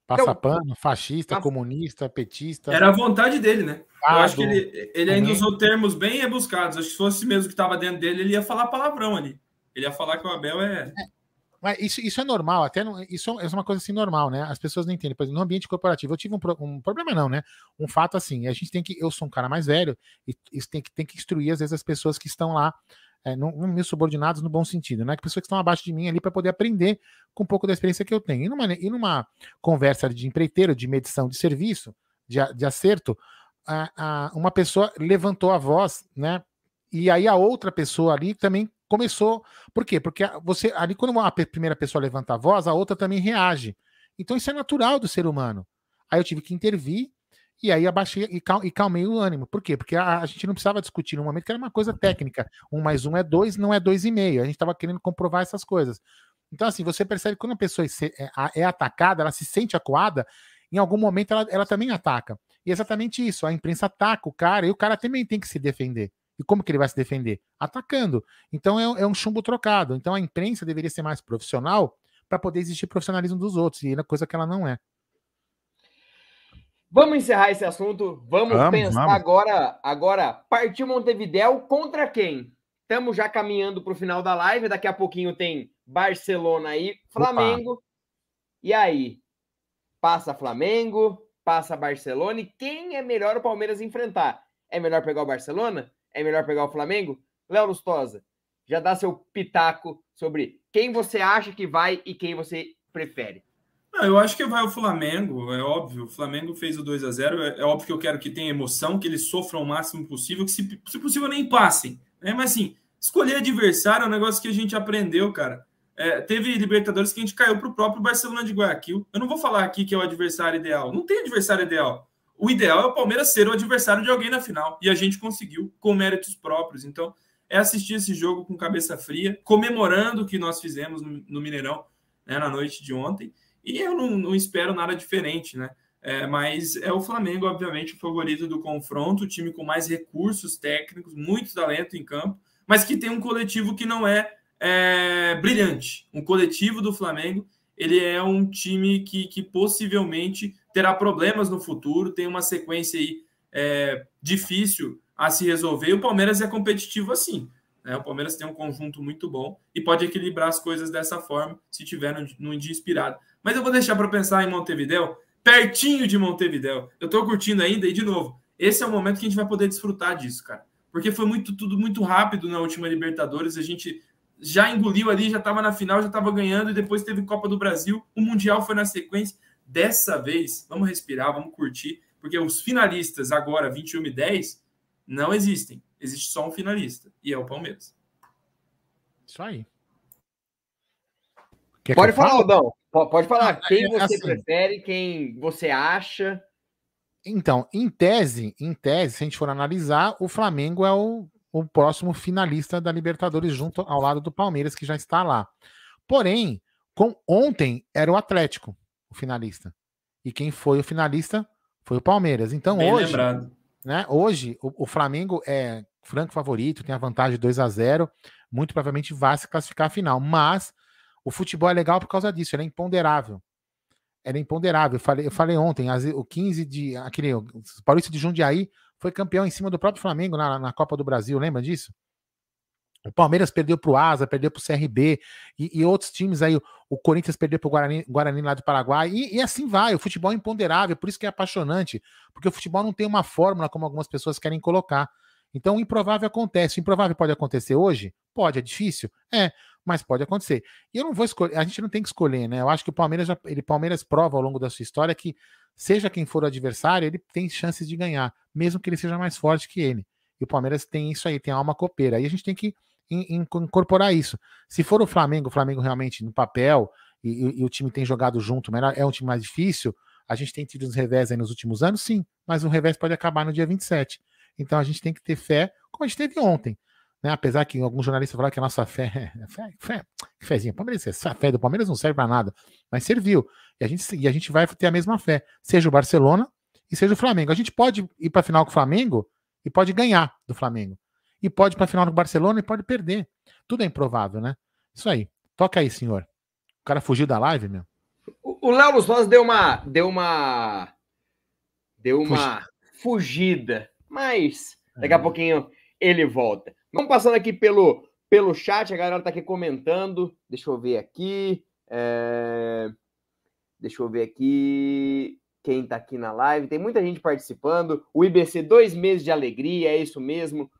Passa então, pano, fascista, passa... comunista, petista. Era a vontade dele, né? Eu acho que ele, ele ainda usou termos bem rebuscados. Acho que se fosse mesmo que estava dentro dele, ele ia falar palavrão ali. Ele ia falar que o Abel é. é. Isso, isso é normal, até não, isso é uma coisa assim normal, né? As pessoas não entendem. Por exemplo, no ambiente corporativo, eu tive um, um, problema, não, né? Um fato assim, a gente tem que. Eu sou um cara mais velho, e isso tem que, tem que instruir, às vezes, as pessoas que estão lá, é, não, não meus subordinados no bom sentido, né? Que pessoas que estão abaixo de mim ali para poder aprender com um pouco da experiência que eu tenho. E numa, e numa conversa de empreiteiro, de medição de serviço, de, de acerto, a, a, uma pessoa levantou a voz, né? E aí a outra pessoa ali também começou. Por quê? Porque você ali, quando uma primeira pessoa levanta a voz, a outra também reage. Então isso é natural do ser humano. Aí eu tive que intervir e aí abaixei e, cal, e calmei o ânimo. Por quê? Porque a, a, gente não precisava discutir no momento que era uma coisa técnica. Um mais um é dois, não é dois e meio. A gente estava querendo comprovar essas coisas. Então, assim, você percebe que quando a pessoa é, é atacada, ela se sente acuada, em algum momento ela, ela também ataca. E é exatamente isso. A imprensa ataca o cara e o cara também tem que se defender. E como que ele vai se defender? Atacando. Então é, é um chumbo trocado. Então a imprensa deveria ser mais profissional para poder existir profissionalismo dos outros, e é coisa que ela não é. Vamos encerrar esse assunto. Vamos, vamos pensar vamos. agora. Agora, partiu Montevidéu contra quem? Estamos já caminhando para o final da live. Daqui a pouquinho tem Barcelona aí, Flamengo. Opa. E aí? Passa Flamengo, passa Barcelona. E quem é melhor o Palmeiras enfrentar? É melhor pegar o Barcelona? É melhor pegar o Flamengo? Léo Lustosa, já dá seu pitaco sobre quem você acha que vai e quem você prefere. Não, eu acho que vai o Flamengo, é óbvio. O Flamengo fez o 2 a 0 é, é, óbvio que eu quero que tenha emoção, que eles sofram o máximo possível, que se, se possível nem passem. Né? Mas assim, escolher adversário é um negócio que a gente aprendeu, cara. É, teve Libertadores que a gente caiu para o próprio Barcelona de Guayaquil. Eu não vou falar aqui que é o adversário ideal. Não tem adversário ideal o ideal é o Palmeiras ser o adversário de alguém na final. E a gente conseguiu com méritos próprios. Então, é assistir esse jogo com cabeça fria, comemorando o que nós fizemos no, Mineirão né, na noite de ontem. E eu não, não espero nada diferente, né? É, mas é o Flamengo, obviamente, o favorito do confronto, o time com mais recursos técnicos, muito talento em campo, mas que tem um coletivo que não é, é brilhante. Um coletivo do Flamengo, ele é um time que, que possivelmente terá problemas no futuro, tem uma sequência aí é, difícil a se resolver. E o Palmeiras é competitivo assim. Né? O Palmeiras tem um conjunto muito bom e pode equilibrar as coisas dessa forma se tiver num, dia inspirado. Mas eu vou deixar para pensar em Montevidéu, pertinho de Montevidéu. Eu estou curtindo ainda e, de novo, esse é o momento que a gente vai poder desfrutar disso, cara. Porque foi muito tudo muito rápido na última Libertadores. A gente já engoliu ali, já estava na final, já estava ganhando e depois teve Copa do Brasil. O Mundial foi na sequência. Dessa vez, vamos respirar, vamos curtir, porque os finalistas agora, 21 e 10, não existem. Existe só um finalista, e é o Palmeiras. Isso aí. Quer pode falar, Aldão. Pode falar. Ah, quem é, você assim, prefere, quem você acha. Então, em tese, em tese, se a gente for analisar, o Flamengo é o, o próximo finalista da Libertadores junto ao lado do Palmeiras, que já está lá. Porém, com ontem era o Atlético o finalista. E quem foi o finalista foi o Palmeiras. Então Bem hoje, lembrado. né, hoje o, o, Flamengo é franco favorito, tem a vantagem de 2 a 0, muito provavelmente vai se classificar a final, mas o futebol é legal por causa disso, ele é imponderável. Era imponderável. Eu falei, eu falei ontem, as, o 15 de. Aquele, o Paulista de Jundiaí foi campeão em cima do próprio Flamengo na, na Copa do Brasil, lembra disso? O Palmeiras perdeu para o Asa, perdeu para o CRB e, e, outros times aí. O, Corinthians perdeu para o Guarani, Guarani lá do Paraguai. E, e, assim vai. O futebol é imponderável, por isso que é apaixonante. Porque o futebol não tem uma fórmula como algumas pessoas querem colocar. Então o improvável acontece. O improvável pode acontecer hoje? Pode, é difícil? É, mas pode acontecer. E eu não vou escolher, a gente não tem que escolher, né? Eu acho que o Palmeiras já, ele Palmeiras prova ao longo da sua história que seja quem for o adversário, ele tem chances de ganhar, mesmo que ele seja mais forte que ele. E o Palmeiras tem isso aí, tem alma copeira. Aí a gente tem que incorporar isso. Se for o Flamengo, o Flamengo realmente no papel e, e, o time tem jogado junto, melhor, é um time mais difícil. A gente tem tido uns revés aí nos últimos anos, sim, mas o revés pode acabar no dia 27. Então a gente tem que ter fé, como a gente teve ontem. Né? Apesar que alguns jornalistas falaram que a nossa fé, <laughs> fé, fé que fezinha, Palmeiras, a fé do Palmeiras não serve para nada, mas serviu. E a, gente, e a gente vai ter a mesma fé, seja o Barcelona e seja o Flamengo. A gente pode ir para a final com o Flamengo e pode ganhar do Flamengo. E pode ir para a final com o Barcelona e pode perder. Tudo é improvável, né? Isso aí. Toca aí, senhor. O cara fugiu da live, meu. O Léo Luz deu uma. Deu uma. Deu uma fugida. Mas daqui a é. pouquinho ele volta. Vamos passando aqui pelo, pelo chat, a galera tá aqui comentando. Deixa eu ver aqui. É... Deixa eu ver aqui quem tá aqui na live. Tem muita gente participando. O IBC, dois meses de alegria, é isso mesmo.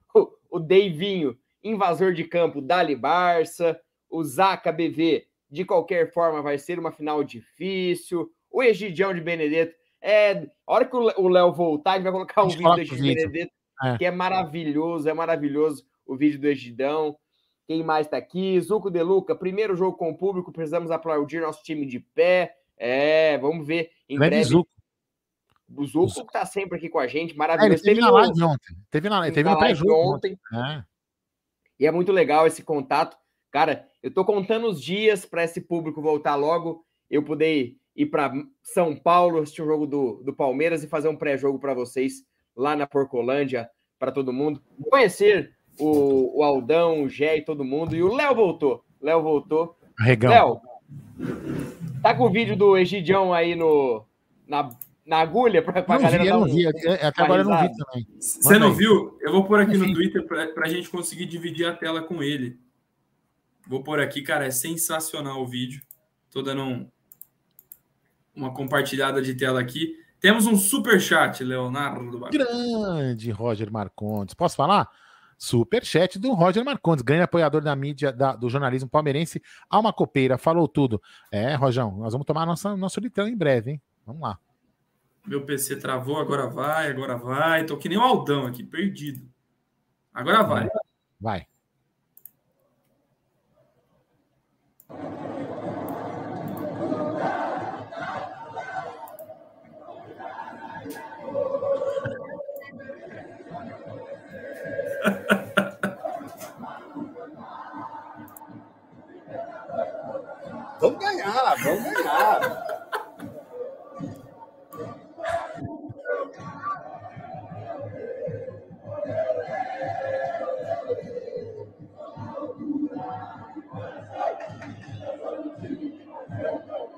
O, Deivinho, invasor de campo, Dali Barça. O Zaca BV, de qualquer forma, vai ser uma final difícil. O Egidião de Benedetto. É, a hora que o Léo voltar, a gente vai colocar um vídeo do Egidião de Benedetto, é. que é maravilhoso, é maravilhoso o vídeo do Egidão. Quem mais está aqui? Zuco De Luca, primeiro jogo com o público, precisamos aplaudir nosso time de pé. É, vamos ver em breve. Zuco. O Zuco está sempre aqui com a gente, maravilhoso. É, ele teve, na live ontem. Teve, na, teve, teve no pré-jogo ontem. É. E é muito legal esse contato. Cara, eu tô contando os dias para esse público voltar logo, eu poder ir para São Paulo assistir o um jogo do, do Palmeiras e fazer um pré-jogo para vocês lá na Porcolândia, para todo mundo. Conhecer o, o Aldão, o Gé e todo mundo. E o Léo voltou. Léo voltou. Léo, tá com o vídeo do Egidião aí no, na, na agulha para a galera vi, um, não vi. Até agora eu não vi também. Você não viu? Eu vou pôr aqui no Twitter para a gente conseguir dividir a tela com ele. Vou pôr aqui, cara, é sensacional o vídeo. Tô dando um, uma compartilhada de tela aqui. Temos um super chat, Leonardo. Grande Roger Marcondes. Posso falar? Super chat do Roger Marcondes, grande apoiador da mídia da, do jornalismo palmeirense. Alma Copeira, falou tudo. É, Rojão, nós vamos tomar nossa, nosso litrão em breve, hein? Vamos lá. Meu PC travou, agora vai, agora vai. Tô que nem o Aldão aqui, perdido. Agora vai. Vai.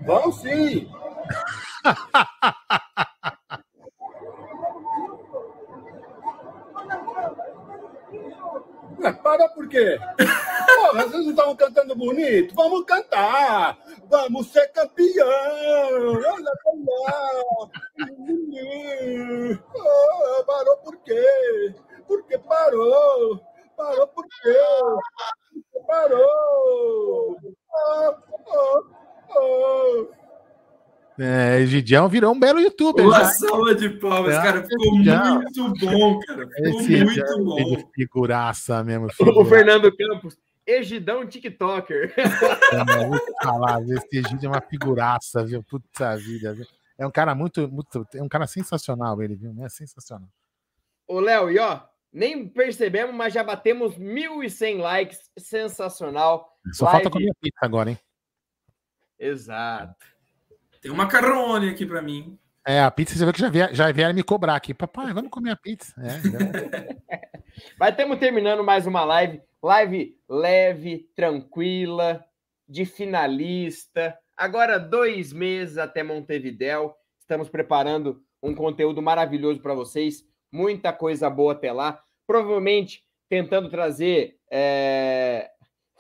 Vamos sim! Para por quê? Porra, vocês não estavam cantando bonito? Vamos cantar! Vamos ser campeão! Olha lá! Oh, parou por quê? Por que parou? Parou por quê? Parou! Oh, oh, oh. É, Egidião virou um belo youtuber. Uma salva de palmas, é, cara. Ficou Egidião. muito bom, cara. Ficou Esse muito bom. De figuraça mesmo. Figuraça. O Fernando Campos. Egidão TikToker. <laughs> É, vou falar, esse Egidio é uma figuraça, viu? Puta vida. Viu? É um cara muito, muito. É um cara sensacional, ele, viu? É sensacional. Ô, Léo, e ó, nem percebemos, mas já batemos 1.100 likes. Sensacional. Só Live... falta comer pizza agora, hein? Exato. Tem uma macarrone aqui para mim. É, a pizza você vê que já, vier, já vieram me cobrar aqui. Papai, vamos comer a pizza. É, <laughs> Mas estamos terminando mais uma live. Live leve, tranquila, de finalista. Agora, dois meses até Montevidéu. Estamos preparando um conteúdo maravilhoso para vocês. Muita coisa boa até lá. Provavelmente tentando trazer É...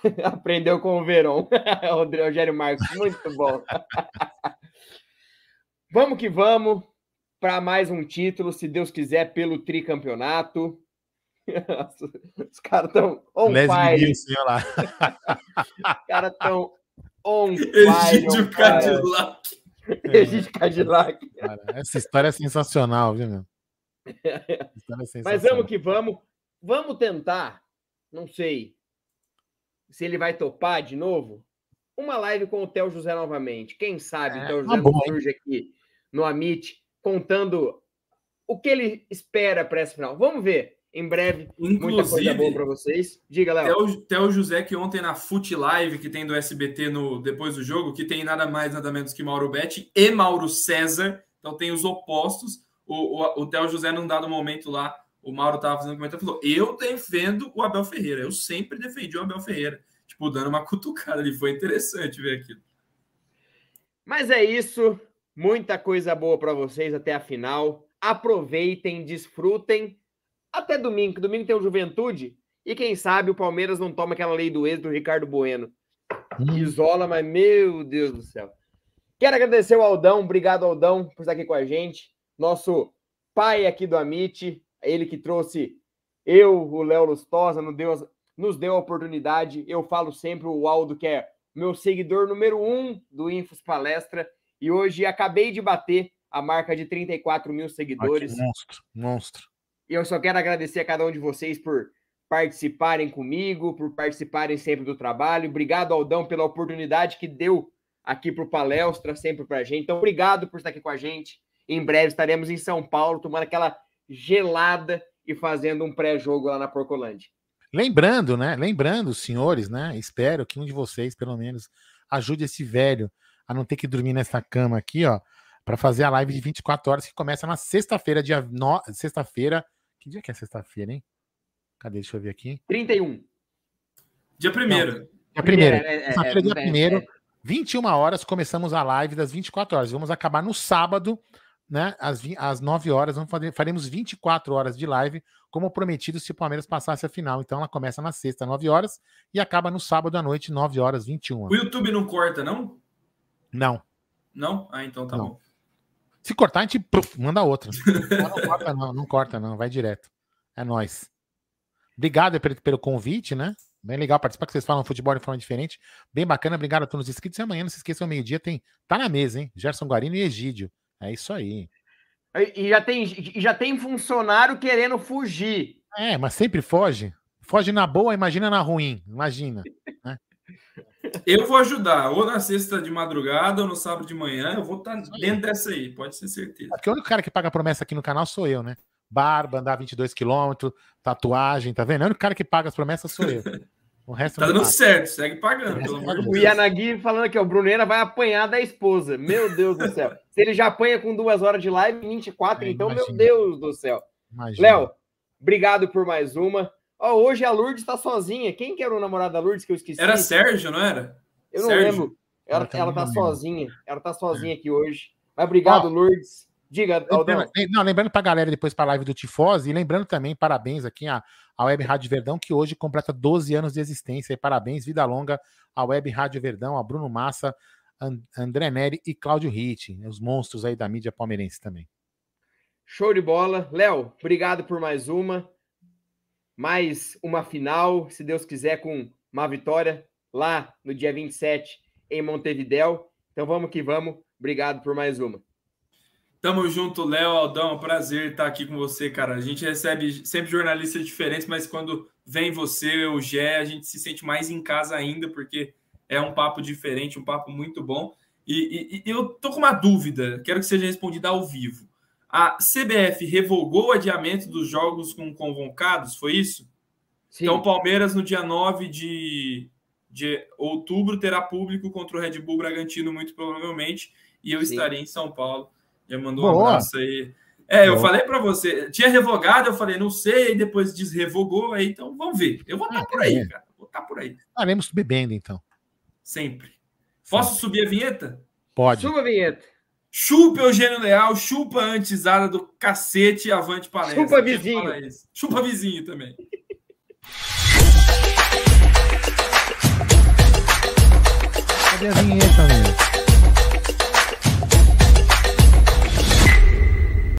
<laughs> Aprendeu com o Verón. <laughs> o Rogério Marcos, muito bom. Vamos que vamos para mais um título, se Deus quiser, pelo tricampeonato. <laughs> Os caras estão on fire. lá. Os caras estão <laughs> on fire. Egídio Cadillac. <laughs> Egídio Cadillac. Cara, essa história é sensacional, viu, meu? É Mas vamos que vamos. Vamos tentar, não sei se ele vai topar de novo, uma live com o Theo José novamente. Quem sabe É, o Theo tá José bom, não hein? surge aqui no Amit contando o que ele espera para essa final. Vamos ver. Em breve, muita coisa Inclusive, boa para vocês. Diga, Léo. Theo, Theo José, que ontem na Fute Live, que tem do SBT no, depois do jogo, que tem nada mais, nada menos que Mauro Betti e Mauro César. Então tem os opostos. O, o, o Theo José, num dado momento lá, o Mauro estava fazendo um comentário e falou: Eu defendo o Abel Ferreira. Eu sempre defendi o Abel Ferreira. Tipo, dando uma <laughs> cutucada ali. Foi interessante ver aquilo. Mas é isso. Muita coisa boa para vocês até a final. Aproveitem, desfrutem. Até domingo, que domingo tem o Juventude. E quem sabe o Palmeiras não toma aquela lei do ex do Ricardo Bueno. Isola, mas meu Deus do céu. Quero agradecer o Aldão. Obrigado, Aldão, por estar aqui com a gente. Nosso pai aqui do Amit. Ele que trouxe eu, o Léo Lustosa, nos deu, nos deu a oportunidade. Eu falo sempre o Aldo, que é meu seguidor número um do Infos Palestra. E hoje acabei de bater a marca de 34 mil seguidores. monstro, monstro. E eu só quero agradecer a cada um de vocês por participarem comigo, por participarem sempre do trabalho. Obrigado, Aldão, pela oportunidade que deu aqui para o Palestra, sempre para a gente. Então, obrigado por estar aqui com a gente. Em breve estaremos em São Paulo, tomando aquela gelada e fazendo um pré-jogo lá na Porcolândia. Lembrando, né? Lembrando, senhores, né? Espero que um de vocês, pelo menos, ajude esse velho a não ter que dormir nessa cama aqui, ó, para fazer a live de 24 horas que começa na sexta-feira, dia no... sexta-feira. Que dia que é sexta-feira, hein? Cadê? Deixa eu ver aqui. 31. Dia primeiro. Dia primeiro. É, é, é, Sexta-feira, dia é, é, primeiro. é. 21 horas, começamos a live das 24 horas. Vamos acabar no sábado, né? Às, às 9 horas. Vamos fazer, faremos 24 horas de live, como prometido, se o Palmeiras passasse a final. Então ela começa na sexta, 9 horas, e acaba no sábado à noite, 9 horas, 21. O YouTube não corta, não? Não. Não? Ah, então tá Não. bom. Se cortar, a gente puf, manda outra. Não, não corta, não, não corta, não. Vai direto. É nóis. Obrigado pelo, pelo convite, né? Bem legal participar, que vocês falam futebol de forma diferente. Bem bacana. Obrigado a todos os inscritos. E amanhã, não se esqueçam, meio-dia tem. Tá na mesa, hein? Gerson Guarino e Egídio. É isso aí. E já tem, já tem funcionário querendo fugir. É, mas sempre foge. Foge na boa, imagina na ruim. Imagina. né? <laughs> Eu vou ajudar, ou na sexta de madrugada, ou no sábado de manhã. Eu vou estar dentro dessa aí, pode ser certeza. Porque o único cara que paga promessa aqui no canal sou eu, né? Barba, andar 22 quilômetros, tatuagem, tá vendo? O único cara que paga as promessas sou eu. O resto Tá não dando paga. certo, segue pagando, pelo amor de O Deus. Yanagui falando aqui, ó, o Brunera vai apanhar da esposa. Meu Deus do céu. Se ele já apanha com duas horas de live, 24, É, então, meu imagina. Deus do céu. Léo, obrigado por mais uma. Ó, hoje a Lourdes está sozinha. Quem que era o namorado da Lourdes que eu esqueci? Era Sérgio, não era? Eu não Sérgio. lembro. Ela, ela tá lembro. sozinha. Ela tá sozinha aqui hoje. Mas obrigado, Ó, Lourdes. Diga. Lembrando, lem- não, lembrando pra galera depois pra live do Tifose, e lembrando também, parabéns aqui à, à Web Rádio Verdão, que hoje completa 12 anos de existência. E parabéns, vida longa à Web Rádio Verdão, a Bruno Massa, An- André Neri e Cláudio Ritt, os monstros aí da mídia palmeirense também. Show de bola. Léo, obrigado por mais uma. Mais uma final, se Deus quiser, com uma vitória lá no dia 27 em Montevidéu. Então vamos que vamos. Obrigado por mais uma. Tamo junto, Léo, Aldão. Prazer estar aqui com você, cara. A gente recebe sempre jornalistas diferentes, mas quando vem você, o Gé, a gente se sente mais em casa ainda, porque é um papo diferente, um papo muito bom. E, e- e eu tô com uma dúvida, quero que seja respondida ao vivo. A CBF revogou o adiamento dos jogos com convocados, foi isso? Sim. Então, o Palmeiras, no dia 9 de, de outubro, terá público contra o Red Bull Bragantino, muito provavelmente, e eu Sim. estarei em São Paulo. Já mandou um Boa. abraço aí. É, eu Boa. falei para você, tinha revogado, eu falei, não sei, depois desrevogou, aí então vamos ver. Eu vou estar Ah, por aí, beleza. cara. Vou estar por aí, Estaremos bebendo, então. sempre. Posso subir a vinheta? Pode. Suba a vinheta. Chupa Eugênio Leal, chupa a antizada do cacete Avante Palestra. Chupa vizinho. Chupa vizinho também. Cadê a vinheta, meu?